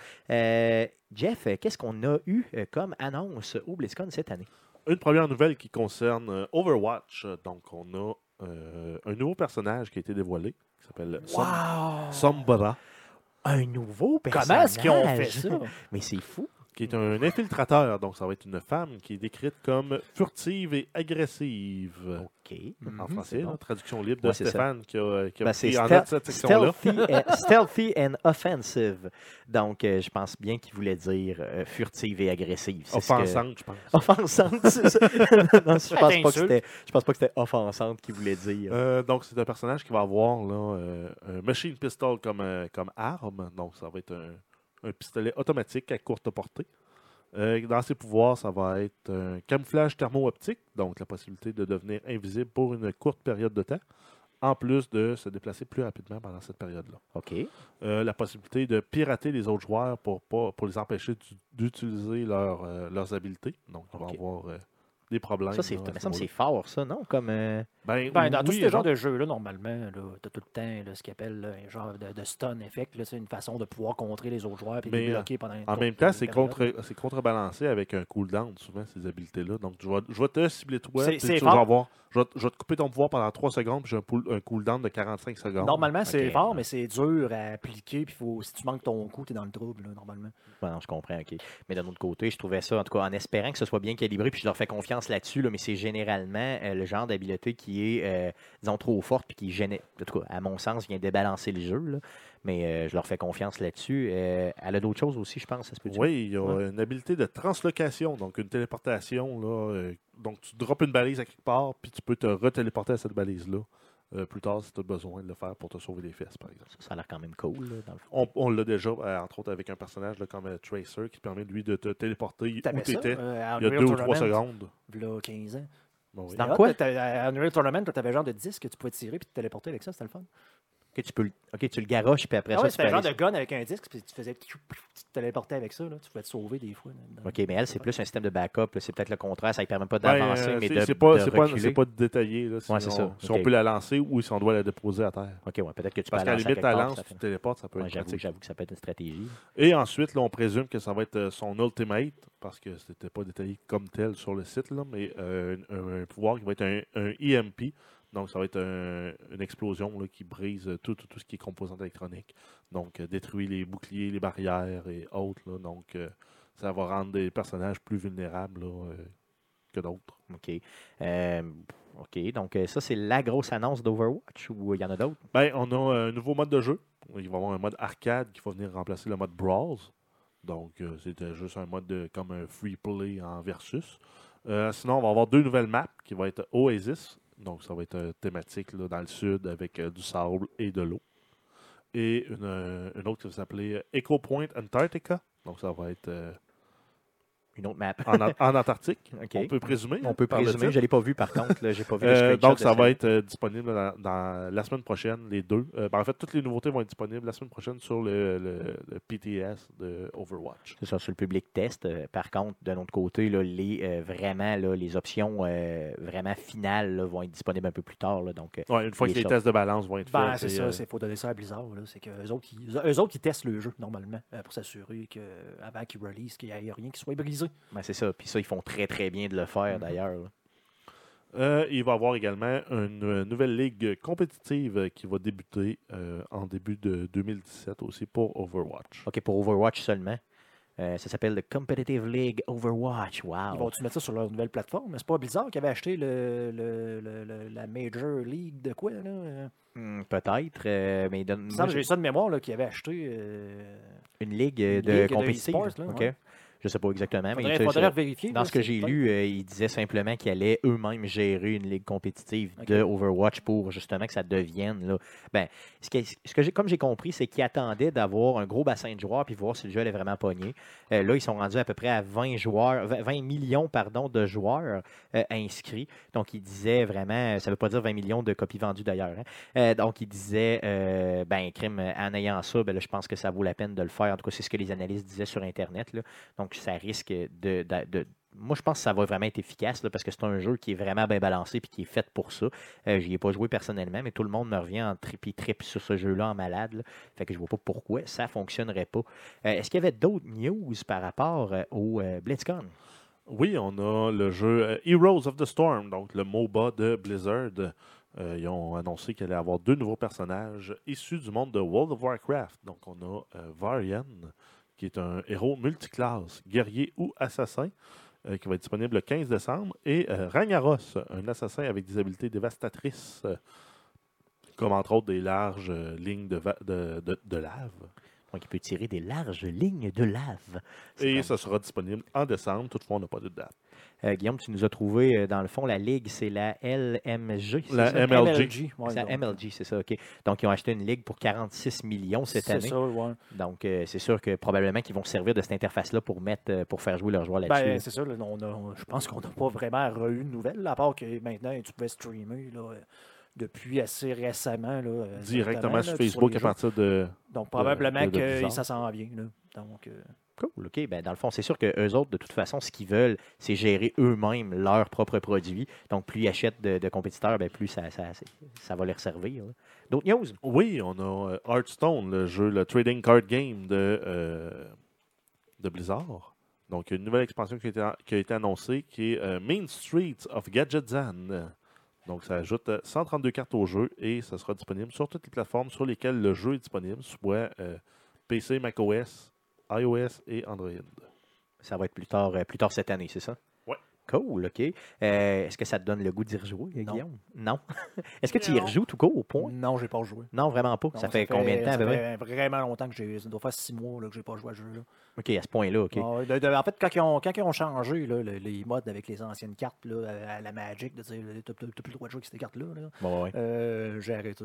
Jeff, qu'est-ce qu'on a eu comme annonce au BlizzCon cette année? Une première nouvelle qui concerne euh, Overwatch. Donc, on a euh, un nouveau personnage qui a été dévoilé qui s'appelle Wow! Sombra, Un nouveau personnage. Comment est-ce qu'ils ont fait ça? Mais c'est fou. Qui est un infiltrateur. Donc, ça va être une femme qui est décrite comme furtive et agressive. OK. En Mhm, français, c'est bon. là, traduction libre de Ouais, c'est ça. Stéphane qui a, qui a Ben, c'est pris en stealth- note cette section-là. stealthy, and, stealthy and offensive. Donc, euh, je pense bien qu'il voulait dire euh, furtive et agressive. Que- Offensante, je pense. Offensante, c'est ça. non, je pense pas que c'était. Je pense pas que c'était offensante qu'il voulait dire. Euh, donc, c'est un personnage qui va avoir là, euh, un machine pistol comme, euh, comme arme. Donc, ça va être un, un pistolet automatique à courte portée. Euh, dans ses pouvoirs, ça va être un camouflage thermo-optique, donc la possibilité de devenir invisible pour une courte période de temps, en plus de se déplacer plus rapidement pendant cette période-là. OK. Euh, la possibilité de pirater les autres joueurs pour, pas, pour les empêcher d'u- d'utiliser leur, euh, leurs habiletés. Donc, il va avoir des problèmes. Ça, c'est, là, me ce semble c'est fort, ça, non? Comme. euh, Ben, Ben, dans tous oui, ces genres genre- de jeux-là, normalement, tu as tout le temps là, ce qu'ils appellent là, un genre de, de stun effect. là, C'est une façon de pouvoir contrer les autres joueurs et les euh, bloquer pendant une En même temps, c'est période. contre, c'est contrebalancé avec un cooldown, souvent, ces habiletés-là. Donc, je vais, je vais te cibler toi. C'est- tu vas fort. avoir- je, vais, je vais te couper ton pouvoir pendant 3 secondes, puis j'ai un, pool- un cooldown de 45 secondes. Normalement, c'est fort, mais c'est dur à appliquer. Puis faut, si tu manques ton coup, tu es dans le trouble, là, normalement. Non, je comprends, OK. Mais d'un autre côté, je trouvais ça, en tout cas, en espérant que ce soit bien calibré, puis je leur fais confiance là-dessus, là, mais c'est généralement euh, le genre d'habileté qui est, euh, disons, trop forte, puis qui gêne, en tout cas, à mon sens, vient débalancer le jeu, là. mais euh, je leur fais confiance là-dessus. Elle a d'autres choses aussi, je pense, ça se peut. Oui, il y a Ouais. une habilité de translocation, donc une téléportation. Là, donc, tu droppes une balise à quelque part, puis tu peux te retéléporter à cette balise-là euh, plus tard si tu as besoin de le faire pour te sauver les fesses, par exemple. Ça, a l'air quand même cool, là, dans le fond. On, on l'a déjà, euh, entre autres, avec un personnage là, comme euh, Tracer qui te permet, lui, de te téléporter où tu ça, étais euh, il y a deux ou trois secondes. v'là 15 ans. Bon, oui. Dans quoi? là, À Unreal Tournament, tu avais genre de disque que tu pouvais tirer puis te téléporter avec ça, c'était le fun. Ok, tu, peux, le- ok, tu le garoches, puis après Ah ça, ouais, tu c'était peux un genre aller- de gun avec un disque puis tu faisais tu te téléportais avec ça, là. tu pouvais te sauver des fois. OK, mais elle, c'est plus un système de backup. là. C'est peut-être le contraire. Ça ne permet pas Ben, d'avancer, euh, mais c'est- de, c'est pas, de c'est pas, reculer. c'est pas détaillé. Là, si Ouais, c'est on, ça. si Ok. on peut la lancer ou si on doit la déposer à terre. OK, ouais, peut-être que tu Parce peux qu'à la lancer limite, à la lance, tu téléportes, ça peut Ouais, être J'avoue, pratique. j'avoue que ça peut être une stratégie. Et ensuite, là, on présume que ça va être euh, son ultimate, parce que c'était pas détaillé comme tel sur le site, là, mais euh, un, un pouvoir qui va être un, un EMP. Donc, ça va être un- une explosion là, qui brise tout, tout, tout ce qui est composante électronique. Donc, euh, détruit les boucliers, les barrières et autres. là. Donc, euh, ça va rendre des personnages plus vulnérables là, euh, que d'autres. OK. Euh, OK, donc ça, c'est la grosse annonce d'Overwatch ou il y en a d'autres? Ben, on a un nouveau mode de jeu. Il va y avoir un mode arcade qui va venir remplacer le mode Brawl. Donc, c'était juste un mode de, comme un free play en versus. Euh, sinon, on va avoir deux nouvelles maps qui vont être Oasis. Donc, ça va être euh, thématique là, dans le sud avec euh, du sable et de l'eau. Et une, euh, une autre qui va s'appeler Echo Point Antarctica. Donc, ça va être Une autre map. en, An- en Antarctique. On peut présumer. On peut présumer. Je ne l'ai pas vu, par contre. là, J'ai pas vu Euh, donc, ça va être euh, disponible dans, dans la semaine prochaine, les deux. Euh, ben, en fait, toutes les nouveautés vont être disponibles la semaine prochaine sur le, le- le PTS de Overwatch. C'est ça, sur le public test. Par contre, de notre côté, là, les, euh, vraiment, là, les options euh, vraiment finales là, vont être disponibles un peu plus tard. là. donc, Ouais, une fois Les que les tests de balance vont être Ben, faits. c'est ça, euh, il faut donner ça à Blizzard. là. C'est qu'eux autres, qui, eux autres qui testent le jeu normalement pour s'assurer qu'avant qu'ils release, qu'il n'y ait rien qui soit brisé. Ben, c'est ça. Puis ça, ils font très, très bien de le faire, Mhm. d'ailleurs. euh, il va y avoir également une euh, nouvelle ligue compétitive qui va débuter euh, en début de 2017 aussi pour Overwatch. OK, pour Overwatch seulement. Euh, ça s'appelle le Competitive League Overwatch. Ils Wow. vont-tu mettre ça sur leur nouvelle plateforme? Mais c'est pas Blizzard qui avait acheté le, le- le- le- la Major League de quoi? Là? Hmm, Peut-être, euh, mais donne j'ai ça de mémoire là, qui avait acheté. euh, une ligue de ligue de compétitive. e-sports, là, OK. ouais. Je sais pas exactement, mais faudrait faudrait vérifier. Dans là, ce que j'ai lu, euh, ils disaient simplement qu'ils allaient eux-mêmes gérer une ligue compétitive Ok. de Overwatch pour justement que ça devienne. Là, ben, ce que, ce que j'ai, comme j'ai compris, c'est qu'ils attendaient d'avoir un gros bassin de joueurs puis voir si le jeu allait vraiment pogner. Euh, là, ils sont rendus à peu près à 20 joueurs, 20 20 millions pardon, de joueurs euh, inscrits. Donc, ils disaient vraiment, ça ne veut pas dire 20 millions de copies vendues d'ailleurs. hein. Euh, donc, ils disaient, euh, ben, crime, en ayant ça, ben, là, je pense que ça vaut la peine de le faire. En tout cas, c'est ce que les analystes disaient sur Internet. Là. Donc, ça risque de, moi, je pense que ça va vraiment être efficace parce que c'est un jeu qui est vraiment bien balancé et qui est fait pour ça. Euh, J'y ai pas joué personnellement, mais tout le monde me revient en trip trip sur ce jeu-là en malade. Fait que je vois pas pourquoi ça fonctionnerait pas. Euh, Est-ce qu'il y avait d'autres news par rapport euh, au euh, BlitzCon? Oui, on a le jeu Heroes of the Storm, donc le MOBA de Blizzard. Ils ont annoncé qu'il allait avoir deux nouveaux personnages issus du monde de World of Warcraft. Donc, on a Varian, qui est un héros multiclasse, guerrier ou assassin, euh, qui va être disponible le 15 décembre, et euh, Ragnaros, un assassin avec des habiletés dévastatrices, euh, comme entre autres des larges lignes de lave. Donc, il peut tirer des larges lignes de lave. C'est Et comme- ça sera disponible en décembre. Toutefois, on n'a pas de date. Euh, Guillaume, tu nous as trouvé, euh, dans le fond, la ligue, c'est la LMG. c'est La ça? MLG. ouais, C'est la MLG, c'est ça, OK. Donc, ils ont acheté une ligue pour 46 millions cette C'est année. ça, ouais. Donc, euh, c'est sûr que probablement qu'ils vont servir de cette interface-là pour mettre, euh, pour faire jouer leurs joueurs là-dessus. Ben, c'est ça, là, on a- je pense qu'on n'a pas vraiment re-eu de nouvelles, à part que maintenant tu peux streamer là, euh, depuis assez récemment. Là, euh, Directement sur là, Facebook les à partir de. Donc probablement que ça s'en vient. Là. Donc, euh, Cool, OK. Ben, dans le fond, c'est sûr qu'eux autres, de toute façon, ce qu'ils veulent, c'est gérer eux-mêmes leurs propres produits. Donc, plus ils achètent de, de compétiteurs, ben, plus ça, ça, ça va leur servir. là. D'autres news? Oui, on a euh, Hearthstone, le jeu, le trading card game de, euh, de Blizzard. Donc, une nouvelle expansion qui a été, qui a été annoncée qui est euh, Main Streets of Gadgetzan. Donc, ça ajoute euh, 132 cartes au jeu et ça sera disponible sur toutes les plateformes sur lesquelles le jeu est disponible, soit euh, PC, macOS, iOS et Android. Ça va être plus tard, euh, plus tard cette année, c'est ça? Cool, OK. Euh, Est-ce que ça te donne le goût d'y rejouer, Non. Guillaume? Non. Est-ce que tu y rejoues tout court, au point? Non, j'ai pas joué. Non, vraiment pas. Non, ça, fait combien de temps, ça fait vraiment longtemps que j'ai. Ça doit faire six mois là, que j'ai pas joué à ce jeu-là. OK, à ce point-là, OK. Ah ouais, de- de- en fait, quand ils ont, quand ils ont changé là, le- les modes avec les anciennes cartes là, à, la Magic, de t'as- t'as plus le droit de jouer avec ces cartes-là, là, Bon, ouais. euh, j'ai arrêté.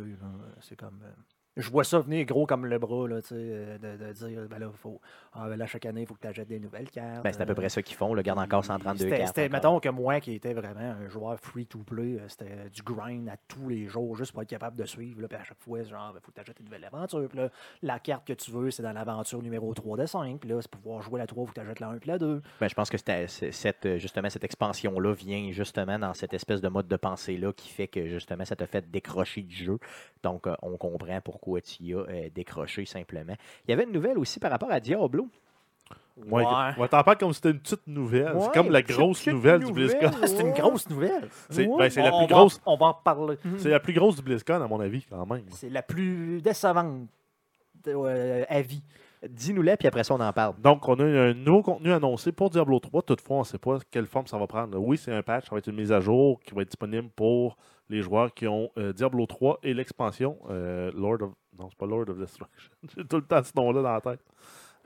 C'est comme. euh, je vois ça venir gros comme le bras, là, tu sais, euh, de, de dire, ben là, faut, ah, ben là, chaque année, il faut que tu achètes des nouvelles cartes. Ben, c'est à peu euh, près ça qu'ils font. Là. Garde encore 132 c'était- cartes. C'était, mettons que moi, qui étais vraiment un joueur free-to-play, euh, c'était du grind à tous les jours, juste pour être capable de suivre. Là, puis à chaque fois, genre, il faut que tu achètes une nouvelle aventure. Puis là, la carte que tu veux, c'est dans l'aventure numéro 3 de 5. Puis là, c'est pour pouvoir jouer la 3, il faut que tu achètes la 1 puis la 2. Ben, je pense que cette, justement, cette expansion-là vient justement dans cette espèce de mode de pensée-là qui fait que justement, ça t'a fait décrocher du jeu. Donc, on comprend pourquoi tu y as euh, décroché simplement. Il y avait une nouvelle aussi par rapport à Diablo. Ouais, on t'en parle comme si c'était une petite nouvelle. Ouais, c'est comme la grosse nouvelle du. BlizzCon. Ah, c'est une grosse nouvelle. C'est Ouais. ben, c'est la On- plus va- grosse. on va en parler. C'est la plus grosse du BlizzCon, à mon avis, quand même. C'est la plus décevante euh, à vie. Dis-nous-les, puis après ça, on en parle. Donc, on a un nouveau contenu annoncé pour Diablo 3. Toutefois, on ne sait pas quelle forme ça va prendre. Oui, c'est un patch, ça va être une mise à jour qui va être disponible pour les joueurs qui ont euh, Diablo 3 et l'expansion euh, Lord of. Non, c'est pas Lord of Destruction. J'ai tout le temps ce nom-là dans la tête.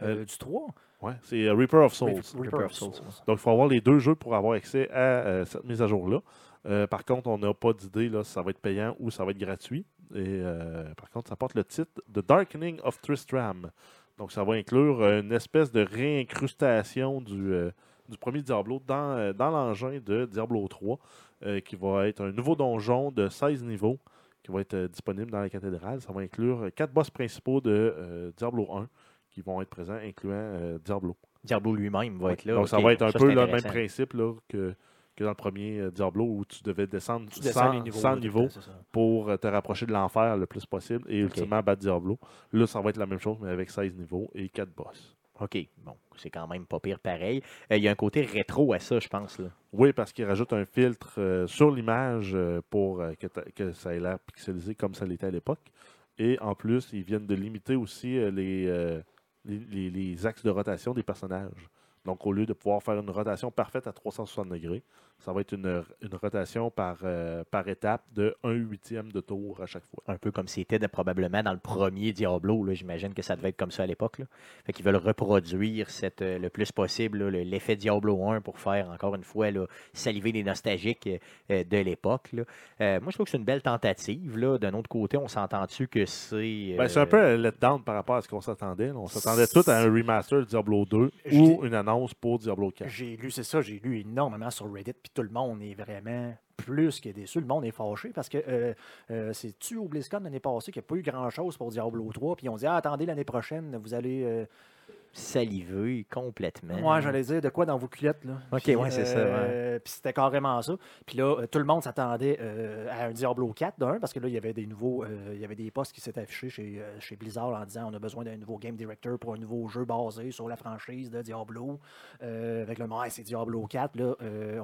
Euh, Euh, du 3. Ouais, c'est euh, Reaper of Souls. Reaper of Souls. Donc, il faut avoir les deux jeux pour avoir accès à euh, cette mise à jour-là. Euh, par contre, on n'a pas d'idée là, si ça va être payant ou ça va être gratuit. Et euh, par contre, ça porte le titre The Darkening of Tristram. Donc, ça va inclure euh, une espèce de réincrustation du, euh, du premier Diablo dans, euh, dans l'engin de Diablo 3, euh, qui va être un nouveau donjon de 16 niveaux qui va être disponible dans la cathédrale. Ça va inclure quatre boss principaux de Diablo 1 qui vont être présents, incluant Diablo. Diablo lui-même va être là. Donc, ça va être un Ça, peu le même principe là, que, que dans le premier euh, Diablo où tu devais descendre Tu 100 descends les niveaux. 100 là, tout le niveaux temps, c'est ça. pour euh, te rapprocher de l'enfer le plus possible et ultimement battre Diablo. Là, ça va être la même chose, mais avec 16 niveaux et 4 boss. OK, bon, c'est quand même pas pire pareil. Euh, Il y a un côté rétro à ça, je pense. Là. Oui, parce qu'il rajoute un filtre euh, sur l'image euh, pour que, ça ait l'air pixelisé comme ça l'était à l'époque. Et en plus, ils viennent de limiter aussi les, les, les- les axes de rotation des personnages. Donc, au lieu de pouvoir faire une rotation parfaite à 360 degrés, ça va être une, une rotation par, euh, par étape de 1 huitième de tour à chaque fois. Un peu comme c'était probablement dans le premier Diablo. là. J'imagine que ça devait être comme ça à l'époque. Fait qu'ils veulent reproduire cette, euh, le plus possible l'effet Diablo 1 pour faire, encore une fois, là, saliver les nostalgiques euh, de l'époque. Euh, moi, je trouve que c'est une belle tentative. D'un autre côté, on s'entend-tu que c'est. Ben, c'est un peu un letdown par rapport à ce qu'on s'attendait. On s'attendait tout à un remaster de Diablo 2 Je ou dis- une annonce pour Diablo 4. J'ai lu, c'est ça, j'ai lu énormément sur Reddit, puis tout le monde est vraiment plus que déçu. Le monde est fâché parce que euh, euh, c'est-tu au BlizzCon l'année passée qu'il n'y a pas eu grand-chose pour Diablo 3, puis ont dit ah, attendez l'année prochaine, vous allez. Saliver complètement. Ouais, j'allais dire de quoi dans vos culottes. Là? Ok, Puis, ouais, c'est ça, euh, Puis c'était carrément ça. Puis là, euh, tout le monde s'attendait euh, à un Diablo 4 d'un, parce que là, il y avait des nouveaux. euh, il y avait des postes qui s'étaient affichés chez, chez Blizzard en disant on a besoin d'un nouveau game director pour un nouveau jeu basé sur la franchise de Diablo. Avec le ouais, c'est Diablo 4. Là,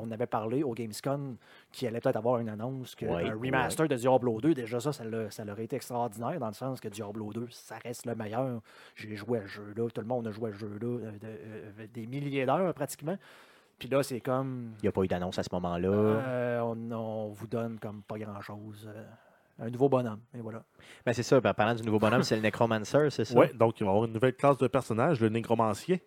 on avait parlé au Gamescom qu'il allait peut-être avoir une annonce que Ouais, un remaster de Diablo 2, déjà ça, ça, l'a- ça leur été extraordinaire dans le sens que Diablo 2, ça reste le meilleur. J'ai joué à ce jeu-là, tout le monde a joué à ce jeu-là, euh, de- euh, des milliers d'heures pratiquement. Puis là, c'est comme. Il n'y a pas eu d'annonce à ce moment-là. euh, on, on vous donne comme pas grand-chose. euh, un nouveau bonhomme. Et voilà. Ben, c'est ça. ben, parlant du nouveau bonhomme, c'est le Necromancer, c'est ça? Oui, donc il va y avoir une nouvelle classe de personnage, le négromancier,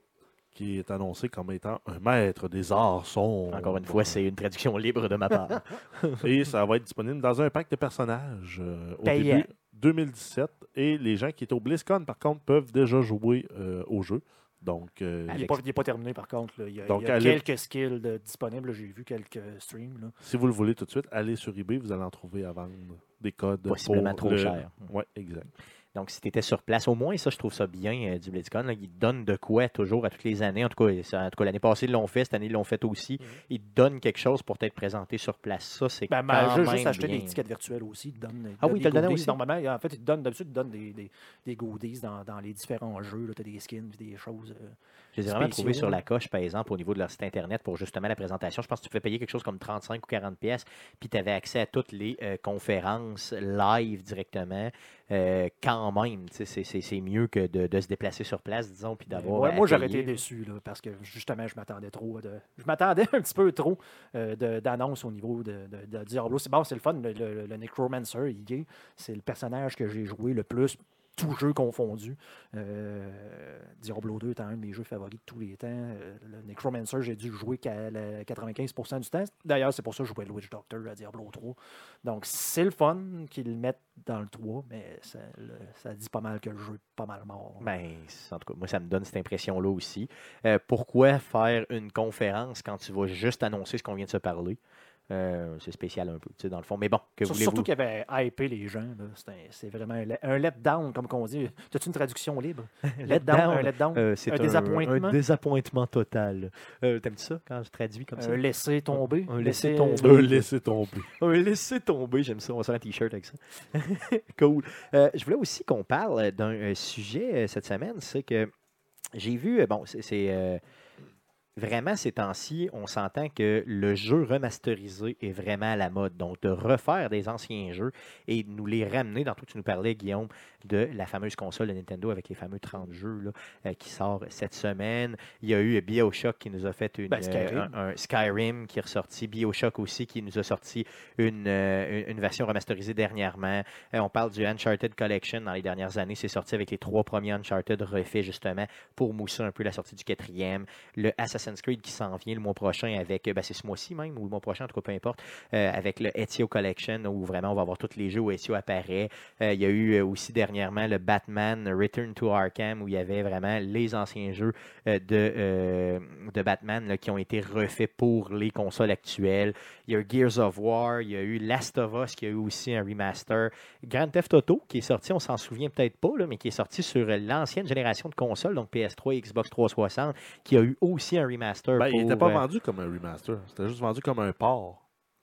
qui est annoncé comme étant un maître des arts sombres. Encore une fois, c'est une traduction libre de ma part. Et ça va être disponible dans un pack de personnages euh, au Payant. début 2017. Et les gens qui étaient au BlizzCon, par contre, peuvent déjà jouer euh, au jeu. Donc, euh, Il n'est pas, terminé par contre. là. Il y a, Donc, il y a allez- quelques skills de- disponibles. J'ai vu quelques streams. là. si vous le voulez tout de suite, allez sur eBay, vous allez en trouver à vendre des codes. Possiblement pour trop le- cher. Oui, exact. Donc, si tu étais sur place, au moins, ça, je trouve ça bien euh, du BlizzCon. là. Ils te donnent de quoi toujours à toutes les années. En tout cas, en tout cas l'année passée, ils l'ont fait. Cette année, ils l'ont fait aussi. Ils te donnent quelque chose pour t'être présenté sur place. Ça, c'est Ben, quand ben, juste, même juste acheter bien. des tickets virtuels aussi. Ils te donnent, ils Ah donnent oui, ils te goodies. aussi? Normalement, en fait, ils te donnent, d'habitude, ils te donnent des, des, des goodies dans, dans les différents jeux. Tu as des skins, des choses. euh, Je les ai vraiment trouvés sur la coche, par exemple, au niveau de leur site Internet pour justement la présentation. Je pense que tu pouvais payer quelque chose comme 35 ou 40 pièces, puis tu avais accès à toutes les euh, conférences live directement. Euh, quand même, c'est- mieux que de, de se déplacer sur place, disons, puis d'avoir. Ouais, moi, j'aurais été déçu là, parce que justement, je m'attendais trop. De... Je m'attendais un petit peu trop euh, d'annonces au niveau de, de- de Diablo. C'est bon, c'est le fun. Le, le- le Necromancer, il est. C'est le personnage que j'ai joué le plus, tout jeu confondu. Euh, Diablo 2 étant un de mes jeux favoris de tous les temps. Euh, le Necromancer, j'ai dû jouer qu'à la 95% du temps. D'ailleurs, c'est pour ça que je jouais le Witch Doctor à Diablo 3. Donc, c'est le fun qu'ils le mettent dans le 3, mais ça, dit pas mal que le jeu est pas mal mort. Ben, en tout cas, moi, ça me donne cette impression-là aussi. Euh, pourquoi faire une conférence quand tu vas juste annoncer ce qu'on vient de se parler? Euh, c'est spécial un peu, tu sais, dans le fond. Mais bon, que voulez-vous? Surtout qu'il y avait hypé les gens. là. C'est un- C'est vraiment un, let- un letdown, comme qu'on dit. As-tu une traduction libre? letdown, un letdown. Euh, c'est un désappointement? Un désappointement total. Euh, T'aimes ça quand je traduis comme ça? un laisser tomber. Un laisser Laisser- tomber. Euh, laissez tomber. Un laisser tomber, j'aime ça. On va se faire un t-shirt avec ça. cool. Euh, je voulais aussi qu'on parle d'un sujet cette semaine. C'est que j'ai vu, bon, c'est- c'est. euh, Vraiment, ces temps-ci, on s'entend que le jeu remasterisé est vraiment à la mode. Donc, de refaire des anciens jeux et de nous les ramener, dans tout, tu nous parlais, Guillaume, de la fameuse console de Nintendo avec les fameux 30 jeux là, euh, qui sort cette semaine. Il y a eu Bioshock qui nous a fait une, Ben, Skyrim. euh, un, un Skyrim qui est ressorti. Bioshock aussi qui nous a sorti une, euh, une- version remasterisée dernièrement. On parle du Uncharted Collection dans les dernières années. C'est sorti avec les trois premiers Uncharted refaits justement pour mousser un peu la sortie du quatrième. Le Assassin's Creed qui s'en vient le mois prochain avec, euh, ben, c'est ce mois-ci même ou le mois prochain, en tout cas peu importe, euh, avec le Ezio Collection où vraiment on va avoir tous les jeux où Ezio apparaît. Euh, il y a eu aussi dernièrement le Batman Return to Arkham où il y avait vraiment les anciens jeux de, de Batman qui ont été refaits pour les consoles actuelles. Il y a eu Gears of War, il y a eu Last of Us qui a eu aussi un remaster. Grand Theft Auto qui est sorti, on s'en souvient peut-être pas, là, mais qui est sorti sur l'ancienne génération de consoles, donc PS3 et Xbox 360, qui a eu aussi un remaster. Ben, il n'était pas euh, vendu comme un remaster. C'était juste vendu comme un port.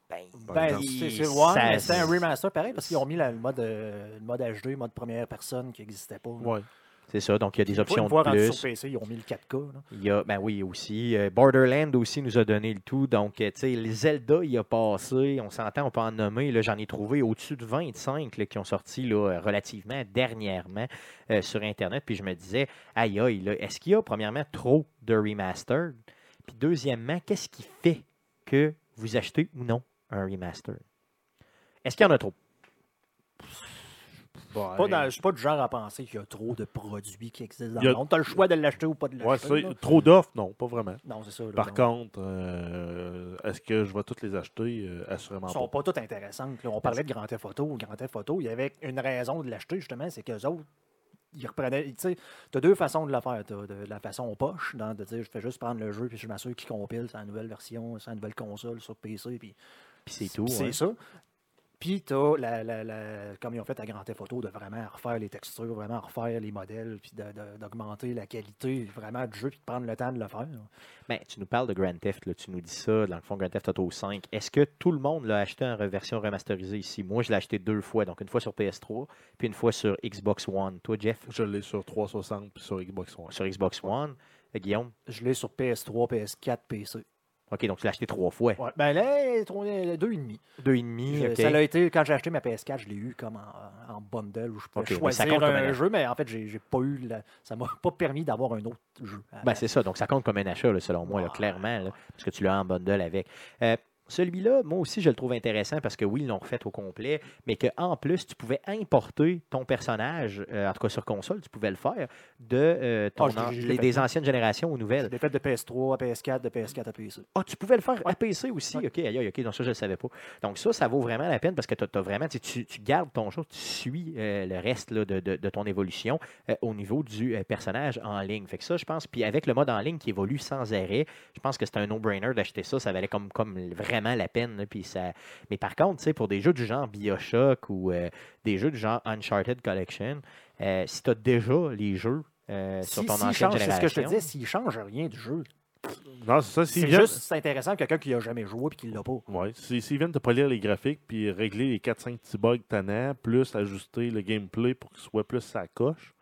ben, Ben, c'est ouais, un remaster pareil parce qu'ils ont mis la- le mode, euh, le mode HD, le mode première personne qui n'existait pas. Ouais. C'est ça, donc il y a des options de plus. sur PC, ils ont mis le 4K. là. Il y a, ben oui, aussi. euh, Borderland aussi nous a donné le tout. Donc, euh, tu sais, les Zelda, il a passé. On s'entend, on peut en nommer. J'en ai trouvé au-dessus de 25 là, qui ont sorti là, euh, relativement dernièrement euh, sur Internet. Puis je me disais, aïe, aïe, là, est-ce qu'il y a, premièrement, trop de remastered? Puis deuxièmement, qu'est-ce qui fait que vous achetez ou non un remaster? Est-ce qu'il y en a trop? Pas dans- Je suis pas du genre à penser qu'il y a trop de produits qui existent dans Il a- le monde. Tu as le choix de l'acheter ou pas de l'acheter. trop d'offres, non, pas vraiment. non, c'est ça. là. Par contre, euh, est-ce que je vais toutes les acheter? Euh, assurément Elles sont pas. pas toutes intéressantes. là. On parlait de Grand Theft Auto. Grand Theft Auto, il y avait une raison de l'acheter, justement, c'est qu'eux autres, ils reprenaient. Tu sais, tu as deux façons de la faire. Tu de la façon poche, dans, de dire je fais juste prendre le jeu puis je m'assure qu'il compile sa nouvelle version, sa nouvelle console sur PC. Puis Puis c'est tout. c'est ça. Puis tu as, la, la- la- comme ils ont fait à Grand Theft Auto, de vraiment refaire les textures, vraiment refaire les modèles, puis de- de- d'augmenter la qualité vraiment du jeu, puis de prendre le temps de le faire. Ben, tu nous parles de Grand Theft, là, tu nous dis ça, dans le fond, Grand Theft Auto 5. Est-ce que tout le monde l'a acheté en version remasterisée ici? Moi, je l'ai acheté deux fois, donc une fois sur PS3, puis une fois sur Xbox One. Toi, Jeff, Je l'ai sur 360 puis sur Xbox One. sur Xbox One. Euh, Guillaume, Je l'ai sur PS3, PS4, PC. OK, donc tu l'as acheté trois fois. Ouais. Ben là, trois- deux et demi. Deux et demi, Je- OK. Ça l'a été, quand j'ai acheté ma PS4, je l'ai eu comme en, en bundle où je pouvais Ok, mais ça choisir compte comme un un- jeu, mais en fait, j'ai j'ai pas eu la- ça m'a pas permis d'avoir un autre jeu. Ben, c'est ça, donc ça compte comme un achat, là, selon moi, là, Ouais. clairement, là, parce que tu l'as en bundle avec. Euh, celui-là, moi aussi, je le trouve intéressant parce que oui, ils l'ont refait au complet, mais qu'en plus, tu pouvais importer ton personnage, euh, en tout cas sur console, tu pouvais le faire, de euh, ton Ah, an- les- des anciennes générations aux nouvelles. l'ai fait de PS3 à PS4, de PS4 à PC. Ah, tu pouvais le faire à PC aussi? Ouais. OK, aïe, OK, donc ça, je ne le savais pas. Donc ça, ça vaut vraiment la peine parce que tu as, vraiment, tu, sais, tu- tu gardes ton jeu, tu suis euh, le reste là, de, de- de ton évolution au niveau du personnage en ligne. Fait que ça, je pense, puis avec le mode en ligne qui évolue sans arrêt, je pense que c'est un no-brainer d'acheter ça. Ça valait comme, comme vraiment la peine. là, puis ça... Mais par contre, tu sais, pour des jeux du genre Bioshock ou euh, des jeux du genre Uncharted Collection, euh, si tu as déjà les jeux euh, sur Si- ton s'il ancienne change- C'est ce que je te disais, s'il change rien du jeu, Non, c'est ça. C'est juste c'est intéressant quelqu'un qui a jamais joué et qui l'a pas. ouais, si- s'ils viennent de polir les graphiques puis régler les 4-5 petits bugs tannants, plus ajuster le gameplay pour qu'il soit plus sa coche,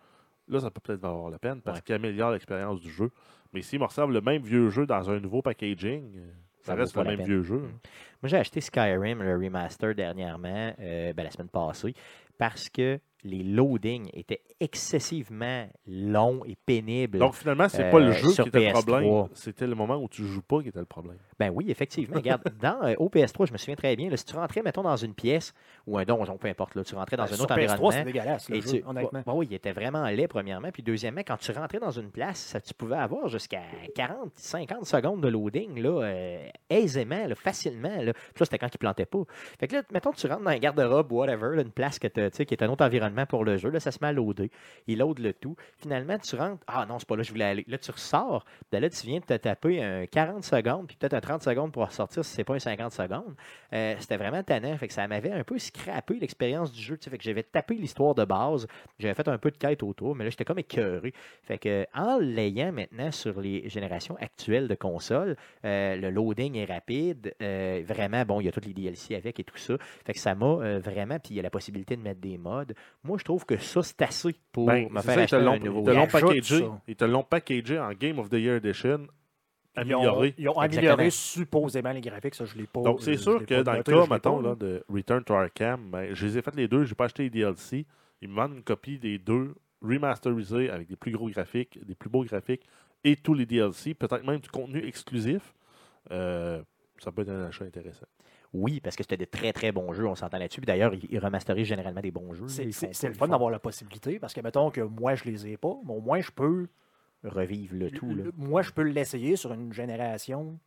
là, ça peut peut-être valoir la peine parce Ouais. qu'il améliore l'expérience du jeu. Mais s'ils me ressemblent le même vieux jeu dans un nouveau packaging, euh, ça, reste pas le même peine. vieux jeu. Mm. Moi, j'ai acheté Skyrim, le remaster, dernièrement, euh, ben, la semaine passée, parce que les loadings étaient excessivement longs et pénibles. Donc finalement, c'est Euh, pas le jeu sur qui était le PS3. problème, c'était le moment où tu joues pas qui était le problème. Ben oui, effectivement. Regarde, dans euh, au PS3, je me souviens très bien, là, si tu rentrais, mettons, dans une pièce ou un donjon, peu importe, là, tu rentrais dans Ben, un sur autre PS3, environnement. c'est dégueulasse, le Et jeu, tu- honnêtement. Ouais, il était vraiment laid, premièrement. Puis, deuxièmement, quand tu rentrais dans une place, ça, tu pouvais avoir jusqu'à 40, 50 secondes de loading, là, euh, aisément, là, facilement. Là. Puis là, c'était quand il plantait pas. Fait que là, mettons, tu rentres dans un garde-robe, whatever, là, une place que qui est un autre environnement pour le jeu. Là, ça se met à loader. Il load le tout. Finalement, tu rentres. Ah non, c'est pas là que je voulais aller. Là, tu ressors. Puis là, tu viens de te taper un 40 secondes, puis peut-être un 30 secondes pour ressortir si c'est pas un 50 secondes. Euh, c'était vraiment tannant. Fait que ça m'avait un peu scrappé l'expérience du jeu. Fait que j'avais tapé l'histoire de base. J'avais fait un peu de quête autour, mais là, j'étais comme écœuré. Fait que en l'ayant maintenant sur les générations actuelles de consoles, euh, le loading est rapide. euh, vraiment, bon, il y a tous les DLC avec et tout ça. Fait que ça m'a vraiment, puis il y a la possibilité de mettre des mods. Moi, je trouve que ça, c'est assez pour Ben, me faire ça, ils acheter te l'ont- un nouveau ils te l'ont packagé. Ils te l'ont packagé en Game of the Year Edition, Ils ont, amélioré. ils ont amélioré supposément les graphiques, ça je l'ai pas. Donc, c'est sûr que dans le cas, mettons, pas, là, de Return to Arkham, ben, je les ai fait les deux, j'ai pas acheté les DLC. Ils me vendent une copie des deux remasterisés avec des plus gros graphiques, des plus beaux graphiques et tous les DLC, peut-être même du contenu exclusif. Euh, ça peut être un achat intéressant. Oui, parce que c'était de très très bons jeux, on s'entend là-dessus. Puis D'ailleurs, ils, ils remasterisent généralement des bons jeux. C'est le fun d'avoir la possibilité parce que, mettons que moi je les ai pas, mais au moins je peux, Revivre le tout. là. moi je peux l'essayer sur une génération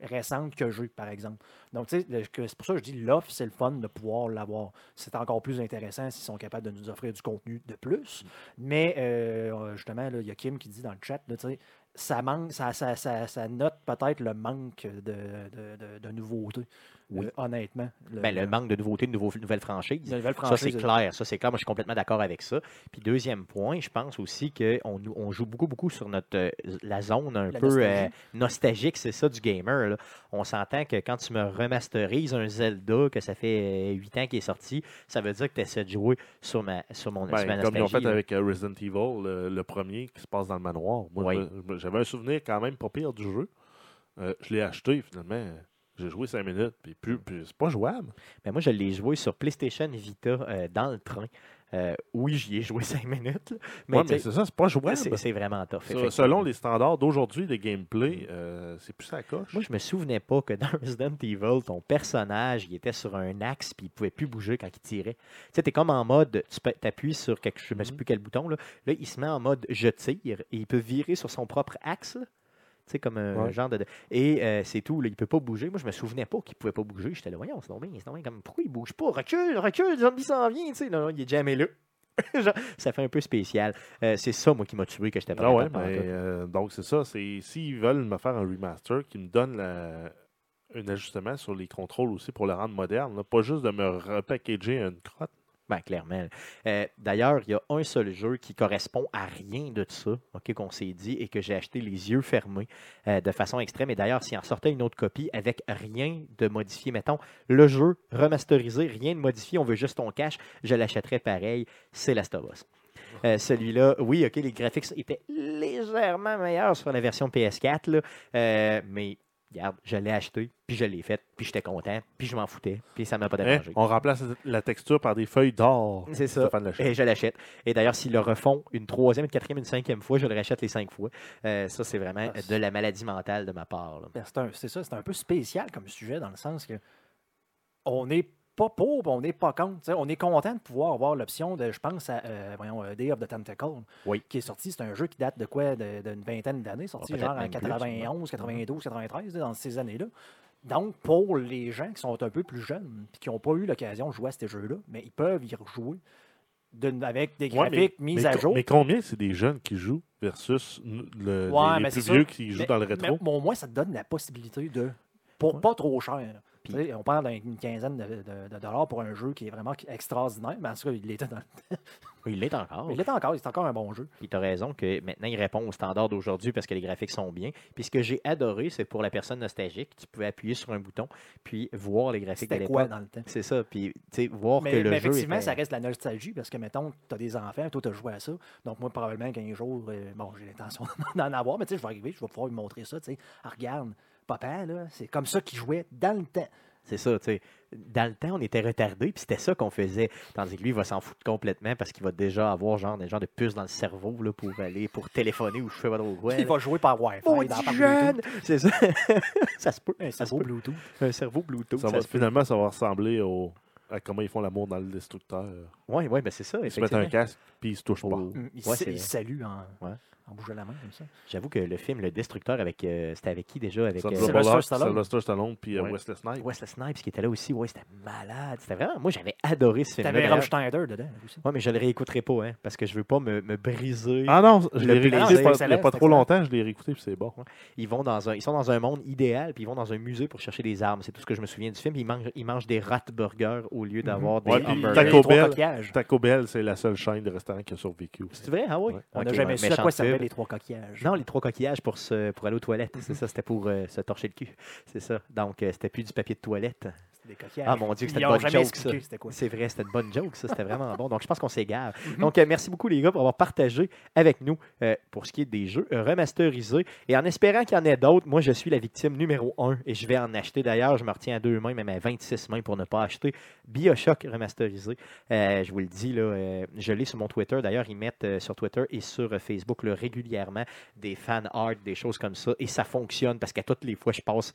récente que j'ai, par exemple. Donc, tu sais, c'est pour ça que je dis l'offre, c'est le fun de pouvoir l'avoir. C'est encore plus intéressant s'ils sont capables de nous offrir du contenu de plus. Mais, euh, justement, là, il y a Kim qui dit dans le chat, là, tu sais, ça, manque, ça, ça, ça, ça note peut-être le manque de, de, de- de nouveautés, Oui. euh, honnêtement. Ben, le manque de nouveautés, de nouveaux- nouvelles franchises. Ça, c'est clair. Ça, c'est clair. Moi, je suis complètement d'accord avec ça. Puis, deuxième point, je pense aussi qu'on on joue beaucoup, beaucoup sur notre euh, la zone un La peu nostalgie. euh, nostalgique, c'est ça, du gamer. là. On s'entend que quand tu me remasterises un Zelda, que ça fait 8 ans qu'il est sorti, ça veut dire que tu essaies de jouer sur, ma, sur, mon, Ben, sur ma comme ils ont fait nostalgie, là. avec Resident Evil, le, le premier qui se passe dans le manoir. Moi, Oui. j'avais un souvenir quand même pas pire du jeu. Euh, je l'ai acheté finalement. J'ai joué 5 minutes, puis, plus, puis c'est pas jouable. Mais moi, je l'ai joué sur PlayStation Vita euh, dans le train. Euh, oui, j'y ai joué 5 minutes. là. Mais, Ouais, c'est ça, c'est pas jouable. c'est vraiment tough. Ça, selon les standards d'aujourd'hui de gameplay, euh, c'est plus ça coche. Moi, je me souvenais pas que dans Resident Evil, ton personnage, il était sur un axe puis il pouvait plus bouger quand il tirait. Tu sais, t'es comme en mode, tu appuies sur quelque, je ne sais plus quel bouton, là. Là, il se met en mode je tire et il peut virer sur son propre axe. là. Comme un Ouais. genre de. Et euh, c'est tout, là, il peut pas bouger. Moi, je me souvenais pas qu'il pouvait pas bouger. J'étais là, voyons, c'est normal, c'est normal. Comme, pourquoi il bouge pas? Recule, recule, le zombie s'en vient. Tu sais, non, il est jamais là. Genre, ça fait un peu spécial. Euh, c'est ça, moi, qui m'a tué, que j'étais pas Ah ouais, mais, euh, donc c'est ça. C'est s'ils veulent me faire un remaster, qui me donne la- un ajustement sur les contrôles aussi pour le rendre moderne, là, pas juste de me repackager une crotte. Ben, clairement. Euh, D'ailleurs, il y a un seul jeu qui correspond à rien de ça, ok, qu'on s'est dit, et que j'ai acheté les yeux fermés euh, de façon extrême. Et d'ailleurs, s'il en sortait une autre copie avec rien de modifié, mettons, le jeu remasterisé, rien de modifié, on veut juste ton cash, je l'achèterais pareil, c'est Last of Us. Euh, Celui-là, oui, ok, les graphiques étaient légèrement meilleurs sur la version PS4, là, euh, mais regarde, je l'ai acheté, puis je l'ai fait, puis j'étais content, puis je m'en foutais, puis ça m'a pas Hein, dérangé. On remplace la texture par des feuilles d'or. C'est ça. Et je l'achète. Et d'ailleurs, s'ils le refont une troisième, une quatrième, une cinquième fois, je le rachète les cinq fois. Euh, ça, c'est vraiment Ah, de la maladie mentale de ma part. Ben, c'est un- c'est ça, c'est un peu spécial comme sujet dans le sens que on n'est pas pour, on n'est pas contre. On est content de pouvoir avoir l'option de, je pense, à, euh, voyons, euh, Day of the Tentacle, Oui. qui est sorti. C'est un jeu qui date de quoi? De- D'une vingtaine d'années, sorti Ah, genre en même plus, 91, 92, 93, dans ces années-là. Donc, pour les gens qui sont un peu plus jeunes et qui n'ont pas eu l'occasion de jouer à ces jeux-là, mais ils peuvent y rejouer de- avec des Ouais, mais- graphiques mis mais à jour. Mais combien c'est des jeunes qui jouent versus le, Ouais, les, les plus vieux qui jouent Mais- dans le rétro? Mais au moins, ça te donne la possibilité de. Pour pas trop cher. Puis- on parle d'une quinzaine de, de- de dollars pour un jeu qui est vraiment extraordinaire. Mais en tout cas, il l'était dans le- Il l'est encore. Il l'est encore. C'est encore un bon jeu. Puis tu as raison que maintenant, il répond aux standards d'aujourd'hui parce que les graphiques sont bien. Puis ce que j'ai adoré, c'est pour la personne nostalgique, tu pouvais appuyer sur un bouton puis voir les graphiques de l'époque. dans le temps? C'est ça. Puis, tu sais, voir Mais, que le mais jeu effectivement, était- ça reste la nostalgie parce que, mettons, tu as des enfants, toi, tu as joué à ça. Donc, moi, probablement qu'un jour, euh, bon, j'ai l'intention d'en avoir, mais tu sais, je vais arriver, je vais pouvoir lui montrer ça. Tu sais, Ah, regarde, papa, là, c'est comme ça qu'il jouait dans le temps. C'est ça, tu sais. Dans le temps, on était retardés, puis c'était ça qu'on faisait. Tandis que lui, il va s'en foutre complètement parce qu'il va déjà avoir genre des genres de puces dans le cerveau là, pour aller, pour téléphoner ou je sais pas trop quoi. Il va jouer par Wi-Fi. Maudit dans- jeune! C'est ça. ça se peut. Un cerveau peut. Bluetooth. Un cerveau Bluetooth. Ça ça va, se peut. finalement, ça va ressembler au, à comment ils font l'amour dans le destructeur. Oui, oui, ben c'est ça. Ils se mettent un casque, puis ils se touchent pas. Oh. Mm, Il, Ouais, sa- c'est- il salue en, Ouais. En bougeant la main comme ça. J'avoue que le film Le Destructeur, avec euh, c'était avec qui déjà? Avec euh, Sylvester Stallone. Sylvester Stallone, puis euh, Ouais. Wesley Snipes. Wesley Snipes qui était là aussi. Ouais, c'était malade. C'était vraiment. Moi, j'avais adoré ce film. T'avais Rob Schneider dedans aussi. Oui, mais je le réécouterai pas, hein, parce que je veux pas me, me briser. Ah non, je l'ai réécouté pas- il n'y a pas trop longtemps, je l'ai réécouté, puis c'est bon. Ils vont dans un, ils sont dans un monde idéal, puis ils vont dans un musée pour chercher des armes. C'est tout ce que je me souviens du film. Ils mangent, ils mangent des rat burgers au lieu d'avoir Ouais, des. Taco Bell. coquillages. Taco Bell, c'est la seule chaîne de restaurants qui a survécu. C'est vrai, ah oui. Ouais. On n'a jamais ouais, su à quoi servaient les trois coquillages. Non, les trois coquillages pour, se, pour aller aux toilettes. C'est ça, c'était pour euh, se torcher le cul. C'est ça. Donc, euh, c'était plus du papier de toilette. Des coquillages. Ah mon Dieu, c'était une bonne joke, ça. C'est vrai, c'était une bonne joke, ça. C'était vraiment bon. Donc, je pense qu'on s'égare. Donc, euh, merci beaucoup, les gars, pour avoir partagé avec nous euh, pour ce qui est des jeux euh, remasterisés. Et en espérant qu'il y en ait d'autres, moi, je suis la victime numéro un et je vais en acheter. D'ailleurs, je me retiens à deux mains, même à 26 mains pour ne pas acheter Bioshock remasterisé. Euh, je vous le dis, là, je l'ai sur mon Twitter. D'ailleurs, ils mettent sur Twitter et sur Facebook là, régulièrement des fan art, des choses comme ça. Et ça fonctionne parce qu'à toutes les fois, je passe.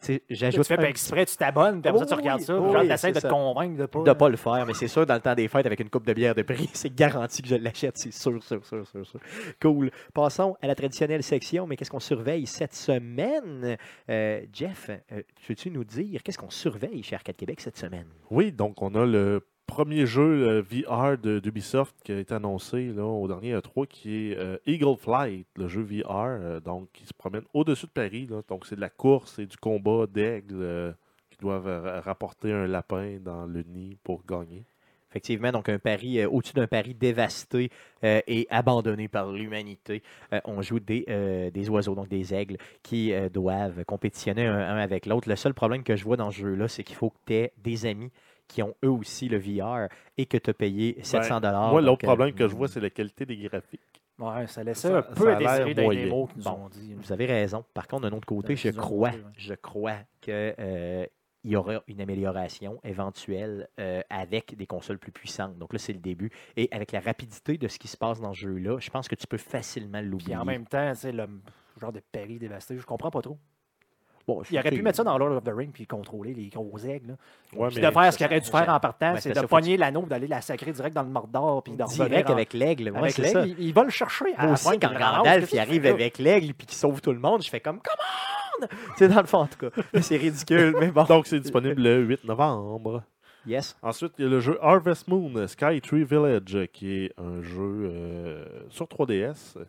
Tu sais, Tu J'ajoute fais pas exprès, tu t'abonnes, puis après ça, tu Oui, regardes ça, oui, puis genre, oui, t'essaies de te convaincre de pas. de pas le faire, mais c'est sûr, dans le temps des fêtes, avec une coupe de bière de prix, c'est garanti que je l'achète, c'est sûr, sûr, sûr, sûr, sûr. Cool. Passons à la traditionnelle section, mais qu'est-ce qu'on surveille cette semaine? Euh, Jeff, euh, peux-tu nous dire qu'est-ce qu'on surveille chez Arcade Québec cette semaine? Oui, donc on a le premier jeu euh, VR d'Ubisoft qui a été annoncé là, au dernier E3 qui est euh, Eagle Flight, le jeu VR, euh, donc qui se promène au-dessus de Paris. donc c'est de la course et du combat d'aigles qui doivent rapporter un lapin dans le nid pour gagner. Effectivement, donc un Paris au-dessus d'un Paris dévasté et abandonné par l'humanité. On joue des, oiseaux, donc des aigles, qui doivent compétitionner un, un avec l'autre. Le seul problème que je vois dans ce jeu-là, c'est qu'il faut que tu aies des amis qui ont eux aussi le VR et que tu as payé 700 dollars. Moi, l'autre euh, problème que je vois, c'est la qualité des graphiques. Ouais, ça laissait Ça- un peu à désirer dans les démos qu'ils nous Bon. ont dit. Vous avez raison. Par contre, d'un autre côté, je crois, montré, ouais. je crois que euh, il y aura une amélioration éventuelle euh, avec des consoles plus puissantes. Donc là, c'est le début. Et avec la rapidité de ce qui se passe dans ce jeu-là, je pense que tu peux facilement l'oublier. En même temps, c'est le genre de Paris dévasté. Je comprends pas trop. Bon, Il aurait pu mettre ça dans Lord of the Ring puis contrôler les gros aigles. là. Ouais, Puis mais de faire ce qu'il aurait dû faire en partant, Ouais, c'est de pogner l'anneau, d'aller la sacrer direct dans le Mordor puis de revenir Direct en- avec l'aigle. Ouais, avec c'est l'aigle. ça. Il, il va le chercher à Moi la aussi, fin, quand. Gandalf il arrive avec l'aigle puis qu'il sauve tout le monde, je fais comme Come on! C'est dans le fond, en tout cas. C'est ridicule, mais bon. Donc, c'est disponible le 8 novembre. Yes. Ensuite, il y a le jeu Harvest Moon Sky Tree Village, qui est un jeu euh, sur 3DS, euh,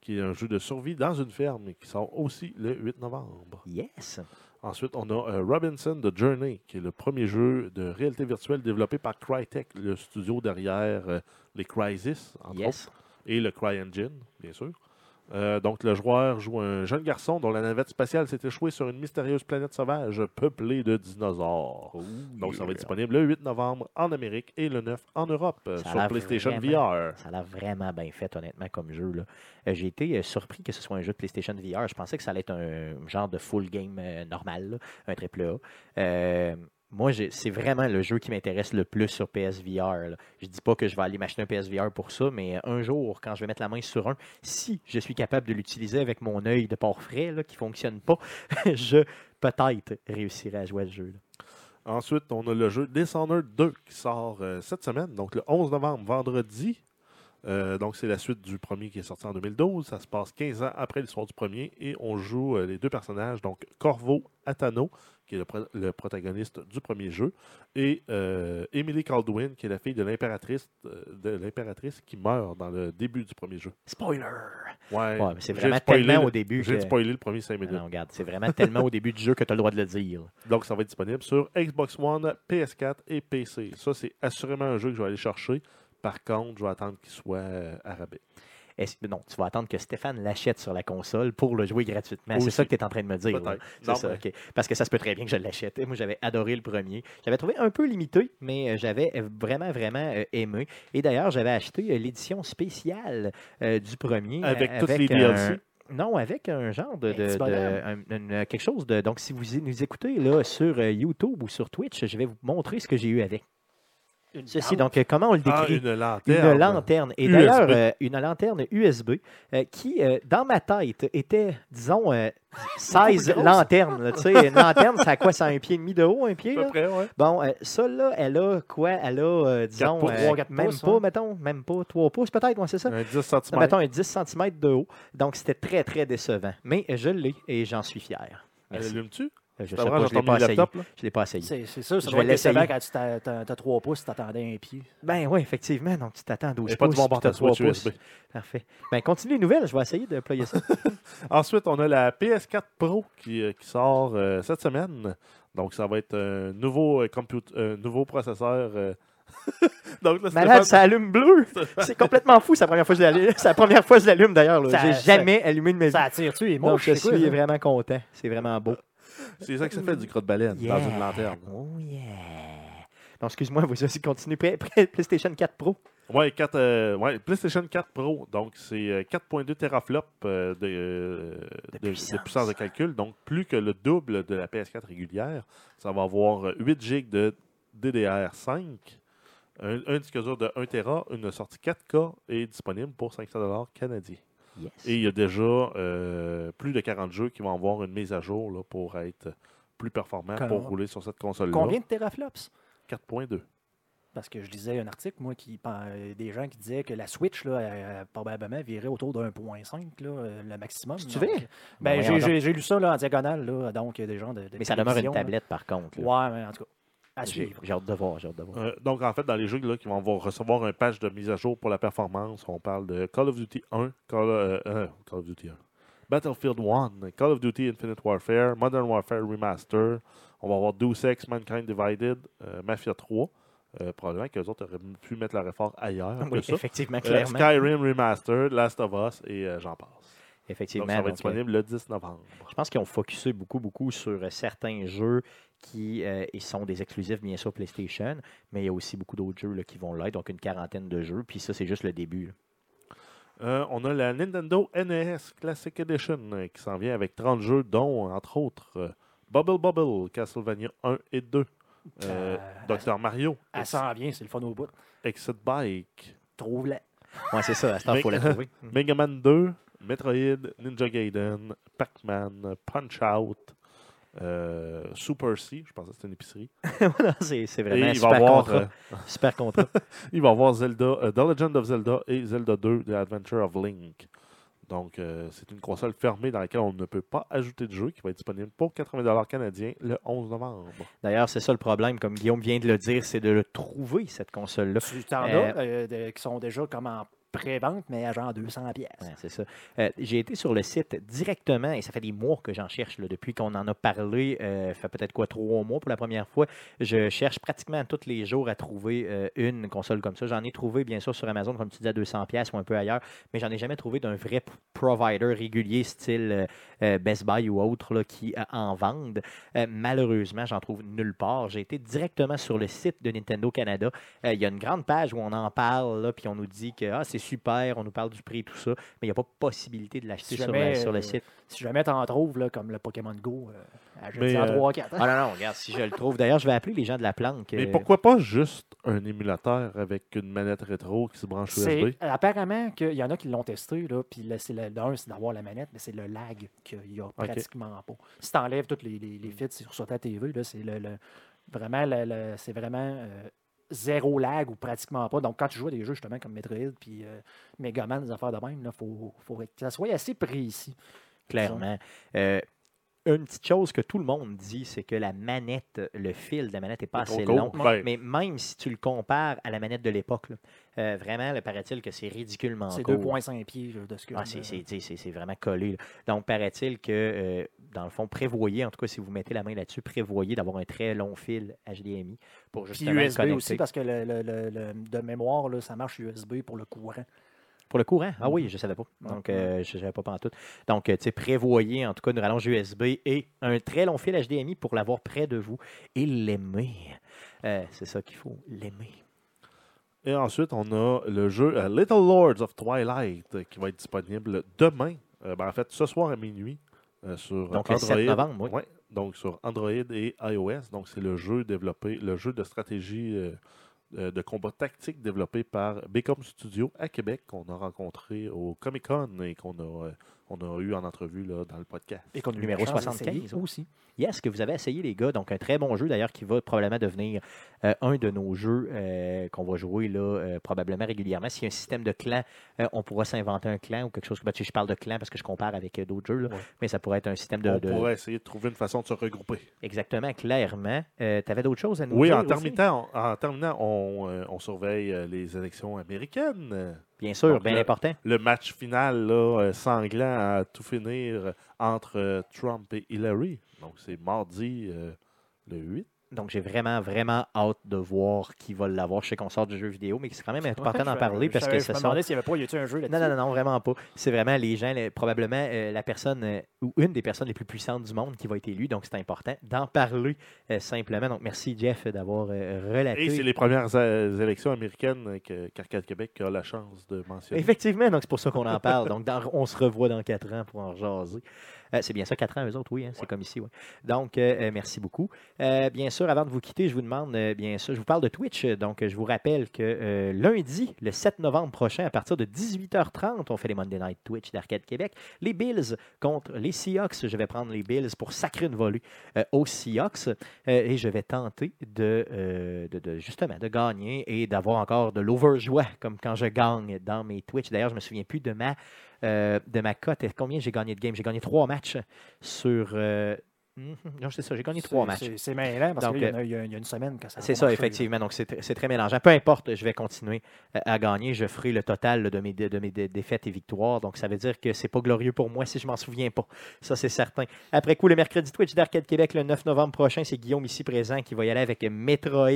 qui est un jeu de survie dans une ferme, et qui sort aussi le 8 novembre. Yes. Ensuite, on a euh, Robinson The Journey, qui est le premier jeu de réalité virtuelle développé par Crytek, le studio derrière euh, les Crysis, entre autres, et le CryEngine, bien sûr. Euh, donc, le joueur joue un jeune garçon dont la navette spatiale s'est échouée sur une mystérieuse planète sauvage peuplée de dinosaures. Donc, ça va être disponible le 8 novembre en Amérique et le 9 en Europe euh, sur PlayStation vraiment- VR. Ça a l'air vraiment bien fait, honnêtement, comme jeu. Euh, J'ai été euh, surpris que ce soit un jeu de PlayStation VR. Je pensais que ça allait être un genre de full game normal, là, un triple A. Moi, c'est vraiment le jeu qui m'intéresse le plus sur PSVR. là. Je dis pas que je vais aller m'acheter un PSVR pour ça, mais un jour, quand je vais mettre la main sur un, si je suis capable de l'utiliser avec mon œil de port frais qui fonctionne pas, je peut-être réussirai à jouer à ce jeu. Ensuite, on a le jeu Dishonored 2 qui sort euh, cette semaine, donc le 11 novembre, vendredi. Euh, donc, c'est la suite du premier qui est sorti en 2012. Ça se passe 15 ans après l'histoire du premier et on joue euh, les deux personnages, donc Corvo Atano, qui est le, pro- le protagoniste du premier jeu, et euh, Emily Caldwin, qui est la fille de l'impératrice euh, de l'impératrice qui meurt dans le début du premier jeu. Spoiler! Ouais, Ouais, mais c'est vraiment spoilé tellement le- au début J'ai que- spoilé le premier 5 minutes. Non, regarde, c'est vraiment tellement au début du jeu que tu as le droit de le dire. Donc, ça va être disponible sur Xbox One, PS4 et PC. Ça, c'est assurément un jeu que je vais aller chercher. Par contre, je vais attendre qu'il soit euh. Est-ce- non, tu vas attendre que Stéphane l'achète sur la console pour le jouer gratuitement. C'est ça que tu es en train de me dire. là. Peut-être. C'est Non, ça, mais- ok. Parce que ça se peut très bien que je l'achète. Et Moi, j'avais adoré le premier. J'avais trouvé un peu limité, mais euh, j'avais euh, vraiment, vraiment euh, aimé. Et d'ailleurs, j'avais acheté euh, l'édition spéciale euh, du premier. Avec toutes les DLC? Non, avec un genre de, Un de- petit de- bonhomme. un- une- quelque chose de. Donc, si vous nous écoutez là sur euh, YouTube ou sur Twitch, je vais vous montrer ce que j'ai eu avec. Une Ceci, lampe. donc, euh, comment on le Ah, décrit? une Une lanterne. lanterne. Et d'ailleurs, euh, une lanterne USB euh, qui, euh, dans ma tête, était, disons, euh, 16 grosse. lanternes. Tu sais, une lanterne, ça a quoi? Ça a un pied et demi de haut, un pied? À peu là? près, ouais. Bon, euh, ça, là, elle a quoi? Elle a, euh, disons, pouces, euh, trois, quatre même pouces, pas, hein? mettons, même pas 3 pouces peut-être, ouais, c'est ça? Un 10 cm. Mettons un 10 cm de haut. Donc, c'était très, très décevant. Mais euh, je l'ai et j'en suis fier. Elle allume-tu? Euh, Je Ça sais pas, je l'ai pas essayé. laptop? Je l'ai pas essayé. C'est sûr, ça Je doit être quand tu t'as 3 pouces, tu t'attendais un pied. Ben oui, effectivement. Donc, tu t'attends à 12 Et pas pouces. bon puis bord, t'as t'as 3 switch pouces. USB. Parfait. Ben, continue les nouvelles. Je vais essayer de déployer ça. Ensuite, on a la PS4 Pro qui, euh, qui sort euh, cette semaine. Donc, ça va être un nouveau, euh, nouveau processeur. euh. Donc, là, Malade, ça allume bleu. C'est complètement fou. C'est la première fois que je l'allume. La première fois que je l'allume d'ailleurs. J'ai ça- jamais allumé de vie. Ça attire-tu et moche. je suis vraiment content. C'est vraiment beau. C'est ça que ça fait du crotte baleine dans une lanterne. Oh yeah. Non, excuse-moi, vous aussi continuez. PlayStation 4 Pro. Ouais, 4, euh, ouais, PlayStation 4 Pro. Donc, c'est euh, 4.2 teraflops euh, de, euh, De de puissance. de calcul. Donc, plus que le double de la PS4 régulière. Ça va avoir euh, 8 GB de DDR5, un, un disque dur de 1 Tera, une sortie 4K et disponible pour 500 canadiens. Yes. Et il y a déjà euh, plus de 40 jeux qui vont avoir une mise à jour là, pour être plus performants Comment? pour rouler sur cette console-là. Combien de teraflops? 4.2. Parce que je lisais un article, moi, qui euh, des gens qui disaient que la Switch, là, elle, probablement, virait autour de 1.5, là, euh, le maximum. Donc, vrai? Ben, Bon, j'ai- lu ça là, en diagonale, là, donc il y a des gens de, de Mais ça demeure une tablette, par contre. là. Ouais, mais en tout cas, à J'ai suivre. j'ai hâte de voir. J'ai hâte de voir. Euh, donc, en fait, dans les jeux là, qui vont avoir- recevoir un patch de mise à jour pour la performance, on parle de Call of Duty 1, Call, euh, euh, Call of Duty 1, Battlefield 1, Call of Duty Infinite Warfare, Modern Warfare Remaster, on va avoir Deus Ex, Mankind Divided, euh, Mafia 3. Euh, probablement que les autres auraient pu mettre leur effort ailleurs que Oui, ça. effectivement, Euh, clairement. Skyrim Remastered, Last of Us et euh, j'en passe. effectivement. Donc, ça va être euh, disponible le 10 novembre. Je pense qu'ils ont focusé beaucoup, beaucoup sur euh, certains jeux qui euh, ils sont des exclusifs, bien sûr, PlayStation, mais il y a aussi beaucoup d'autres jeux là, qui vont l'être, donc une quarantaine de jeux, puis ça, c'est juste le début. Euh, on a la Nintendo NES Classic Edition euh, qui s'en vient avec 30 jeux, dont, entre autres, euh, Bubble Bubble, Castlevania 1 et 2, euh, Euh, Dr. Mario, Elle s'en vient, c'est le fun au bout. Exit Bike, Trouve-la. Ouais, c'est ça, à ce temps, il faut la trouver. Mega Man 2, Metroid, Ninja Gaiden, Pac-Man, Punch-Out, euh, Super C, je pensais que c'était une épicerie. C'est Et vraiment un il va super avoir, contrat. euh, Super contrat. il va y avoir Zelda, euh, The Legend of Zelda et Zelda 2, The Adventure of Link. Donc, euh, c'est une console fermée dans laquelle on ne peut pas ajouter de jeu qui va être disponible pour 80 canadiens le 11 novembre. D'ailleurs, c'est ça le problème, comme Guillaume vient de le dire, c'est de le trouver, cette console-là. Tu t'en Euh, as euh, de- qui sont déjà comme en pré-vente, mais à genre 200 pièces. C'est ça. Euh, j'ai été sur le site directement et ça fait des mois que j'en cherche. là, depuis qu'on en a parlé, euh, fait peut-être quoi, trois mois pour la première fois. Je cherche pratiquement tous les jours à trouver euh, une console comme ça. J'en ai trouvé, bien sûr, sur Amazon, comme tu dis, à 200$ ou un peu ailleurs, mais j'en ai jamais trouvé d'un vrai provider régulier, style euh, Best Buy ou autre, là, qui en vendent. Malheureusement, j'en trouve nulle part. J'ai été directement sur le site de Nintendo Canada. Il y a une grande page où on en parle, là, puis on nous dit que ah, c'est super, on nous parle du prix, tout ça, mais il n'y a pas possibilité de l'acheter Si sur, jamais, le- sur le euh, site. Si jamais t'en trouves, là, comme le Pokémon Go, euh, achète Mais, en euh, 3-4. Ah non, non, regarde, si je le trouve. D'ailleurs, je vais appeler les gens de la planque. Mais euh, pourquoi pas juste un émulateur avec une manette rétro qui se branche USB? apparemment qu'il y en a qui l'ont testé, là, puis là, c'est le d'un, c'est d'avoir la manette, mais c'est le lag qu'il n'y a pratiquement pas. Si tu enlèves tous les, les, les feeds sur, sur ta TV, là, c'est le, le- vraiment le- le- c'est vraiment euh, zéro lag ou pratiquement pas. Donc quand tu joues à des jeux justement comme Metroid puis euh, Mega Man, des affaires de même, il faut, faut que ça soit assez précis. clairement. Euh, une petite chose que tout le monde dit, c'est que la manette, le fil de la manette n'est pas assez long. Mais même si tu le compares à la manette de l'époque, euh, vraiment, le paraît-il que c'est ridiculement C'est court. 2,5 pieds là, de ce que Ah, c'est- c'est tu sais, c'est- c'est vraiment collé. là. Donc, paraît-il que, euh, dans le fond, prévoyez, en tout cas, si vous mettez la main là-dessus, prévoyez d'avoir un très long fil HDMI pour Puis justement le USB connecter. aussi, parce que le, le- le- le- de mémoire, là, ça marche USB pour le courant. Pour le courant? Ah oui, Mhm. je ne savais pas. Donc, euh, je ne savais pas tout. Donc, euh, tu sais, prévoyez en tout cas une rallonge USB et un très long fil HDMI pour l'avoir près de vous et l'aimer. Euh, c'est ça qu'il faut, l'aimer. Et ensuite, on a le jeu Little Lords of Twilight qui va être disponible demain Euh, ben, en fait, ce soir à minuit sur Donc, le Android. 7 novembre, oui. Ouais, donc sur Android et iOS. Donc, c'est le jeu développé, le jeu de stratégie de combat tactique développé par Becom Studio à Québec qu'on a rencontré au Comic Con et qu'on a, euh, on a eu en entrevue là, dans le podcast. Et qu'on a eu Numéro la chance 75, d'essayer ouais. aussi. Yes, que vous avez essayé, les gars. Donc, un très bon jeu, d'ailleurs, qui va probablement devenir euh, un de nos jeux euh, qu'on va jouer là, euh, probablement régulièrement. S'il y a un système de clan, on pourra s'inventer un clan ou quelque chose. Ben, tu sais, je parle de clan parce que je compare avec d'autres jeux, là, Ouais. mais ça pourrait être un système de. on de- pourrait essayer de trouver une façon de se regrouper. Exactement, clairement. tu avais d'autres choses à nous Oui, dire en aussi? terminant, en terminant on, on surveille les élections américaines. Bien sûr, Donc, bien le- important. Le match final là, euh, sanglant à tout finir euh, entre euh, Trump et Hillary. Donc, c'est mardi euh, le 8. Donc, j'ai vraiment, vraiment hâte de voir qui va l'avoir. Je sais qu'on sort du jeu vidéo, mais c'est quand même important d'en parler parce que je ce me sont demandais s'il n'y avait pas, y a-t-il un jeu là-dessus? Non, non, non, non, vraiment pas. C'est vraiment les gens, les- probablement euh, la personne euh, ou une des personnes les plus puissantes du monde qui va être élue. Donc, c'est important d'en parler euh, simplement. Donc, merci, Jeff, d'avoir euh, relaté. Et c'est les premières euh, élections américaines que- qu'Arcade Québec a la chance de mentionner. Effectivement, donc c'est pour ça qu'on en parle. Donc, dans- on se revoit dans quatre ans pour en jaser. Euh, c'est bien ça, quatre ans, eux autres, oui, hein, c'est comme ici. Oui. Donc, euh, euh, merci beaucoup. Bien sûr, avant de vous quitter, je vous demande, bien sûr, je vous parle de Twitch. Donc, je vous rappelle que lundi, le 7 novembre prochain, à partir de 18h30, on fait les Monday Night Twitch d'Arcade Québec. Les Bills contre les Seahawks. Je vais prendre les Bills pour sacrer une volée aux Seahawks. Et je vais tenter de, de- de- justement de gagner et d'avoir encore de l'overjoie comme quand je gagne dans mes Twitch. D'ailleurs, je me souviens plus de ma, de ma cote. Combien j'ai gagné de games? J'ai gagné trois matchs sur... euh, non, c'est ça, j'ai gagné trois matchs. c'est- mêlant parce qu'il y, il y a il y a une semaine ça C'est ça, effectivement. Donc, c'est tr- c'est très mélangeant. Peu importe, je vais continuer euh, à gagner. Je ferai le total là, de mes, de défaites et victoires. Donc, ça veut dire que c'est pas glorieux pour moi si je m'en souviens pas. Ça, c'est certain. Après coup, le mercredi Twitch d'Arcade Québec, le 9 novembre prochain, c'est Guillaume ici présent qui va y aller avec Metroid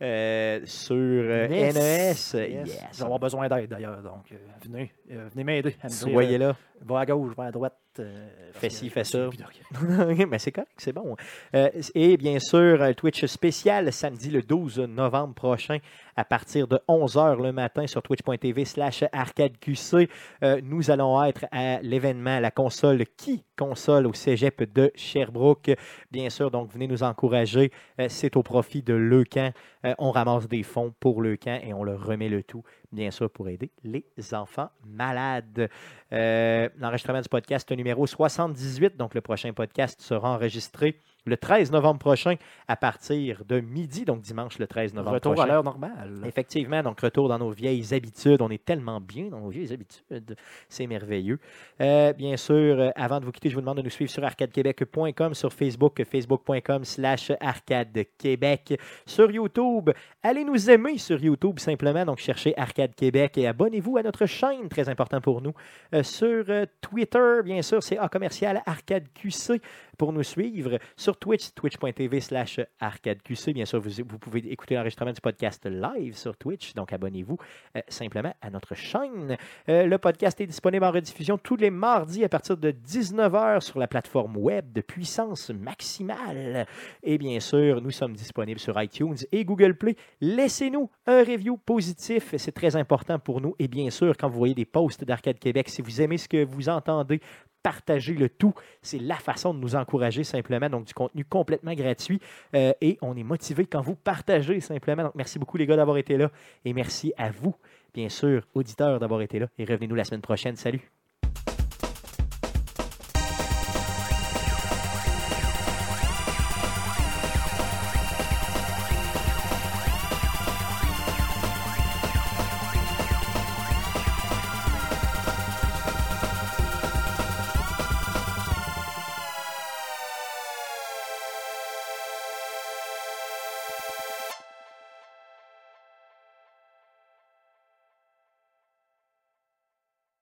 euh, sur euh, Yes. NES. Yes. Yes. Je vais avoir besoin d'aide d'ailleurs, donc euh, venez, euh, venez m'aider. Soyez là. Va à gauche, va à droite. euh, Fais ci, fais ça. mais c'est correct, c'est bon. Euh, et bien sûr, un Twitch spécial samedi le 12 novembre prochain à partir de 11h le matin sur twitch.tv slash arcadeqc. Euh, nous allons être à l'événement La console qui console au cégep de Sherbrooke. Bien sûr, donc venez nous encourager. C'est au profit de Leucan. On ramasse des fonds pour Leucan et on leur remet le tout, bien sûr, pour aider les enfants malades. Euh, L'enregistrement du podcast numéro 78, donc le prochain podcast sera enregistré le 13 novembre prochain à partir de midi, donc dimanche le 13 novembre Retour prochain. à l'heure normale. Effectivement, donc retour dans nos vieilles habitudes. On est tellement bien dans nos vieilles habitudes. C'est merveilleux. Euh, bien sûr, euh, avant de vous quitter, je vous demande de nous suivre sur arcadequebec.com, sur Facebook, facebook.com slash arcadequebec, sur YouTube. Allez nous aimer sur YouTube simplement, donc cherchez Arcade Québec et abonnez-vous à notre chaîne, très important pour nous. Euh, sur Twitter, bien sûr, c'est A commercial Arcade QC pour nous suivre. Sur Twitch, twitch.tv slash arcadeqc. Bien sûr, vous, vous pouvez écouter l'enregistrement du podcast live sur Twitch, donc abonnez-vous euh, simplement à notre chaîne. Euh, le podcast est disponible en rediffusion tous les mardis à partir de 19h sur la plateforme web de puissance maximale. Et bien sûr, nous sommes disponibles sur iTunes et Google Play. Laissez-nous un review positif, c'est très important pour nous. Et bien sûr, quand vous voyez des posts d'Arcade Québec, si vous aimez ce que vous entendez, partagez le tout. C'est la façon de nous encourager simplement. Donc, du contenu complètement gratuit. Euh, et on est motivé quand vous partagez simplement. Donc, merci beaucoup les gars d'avoir été là. Et merci à vous, bien sûr, auditeurs, d'avoir été là. Et revenez-nous la semaine prochaine. Salut!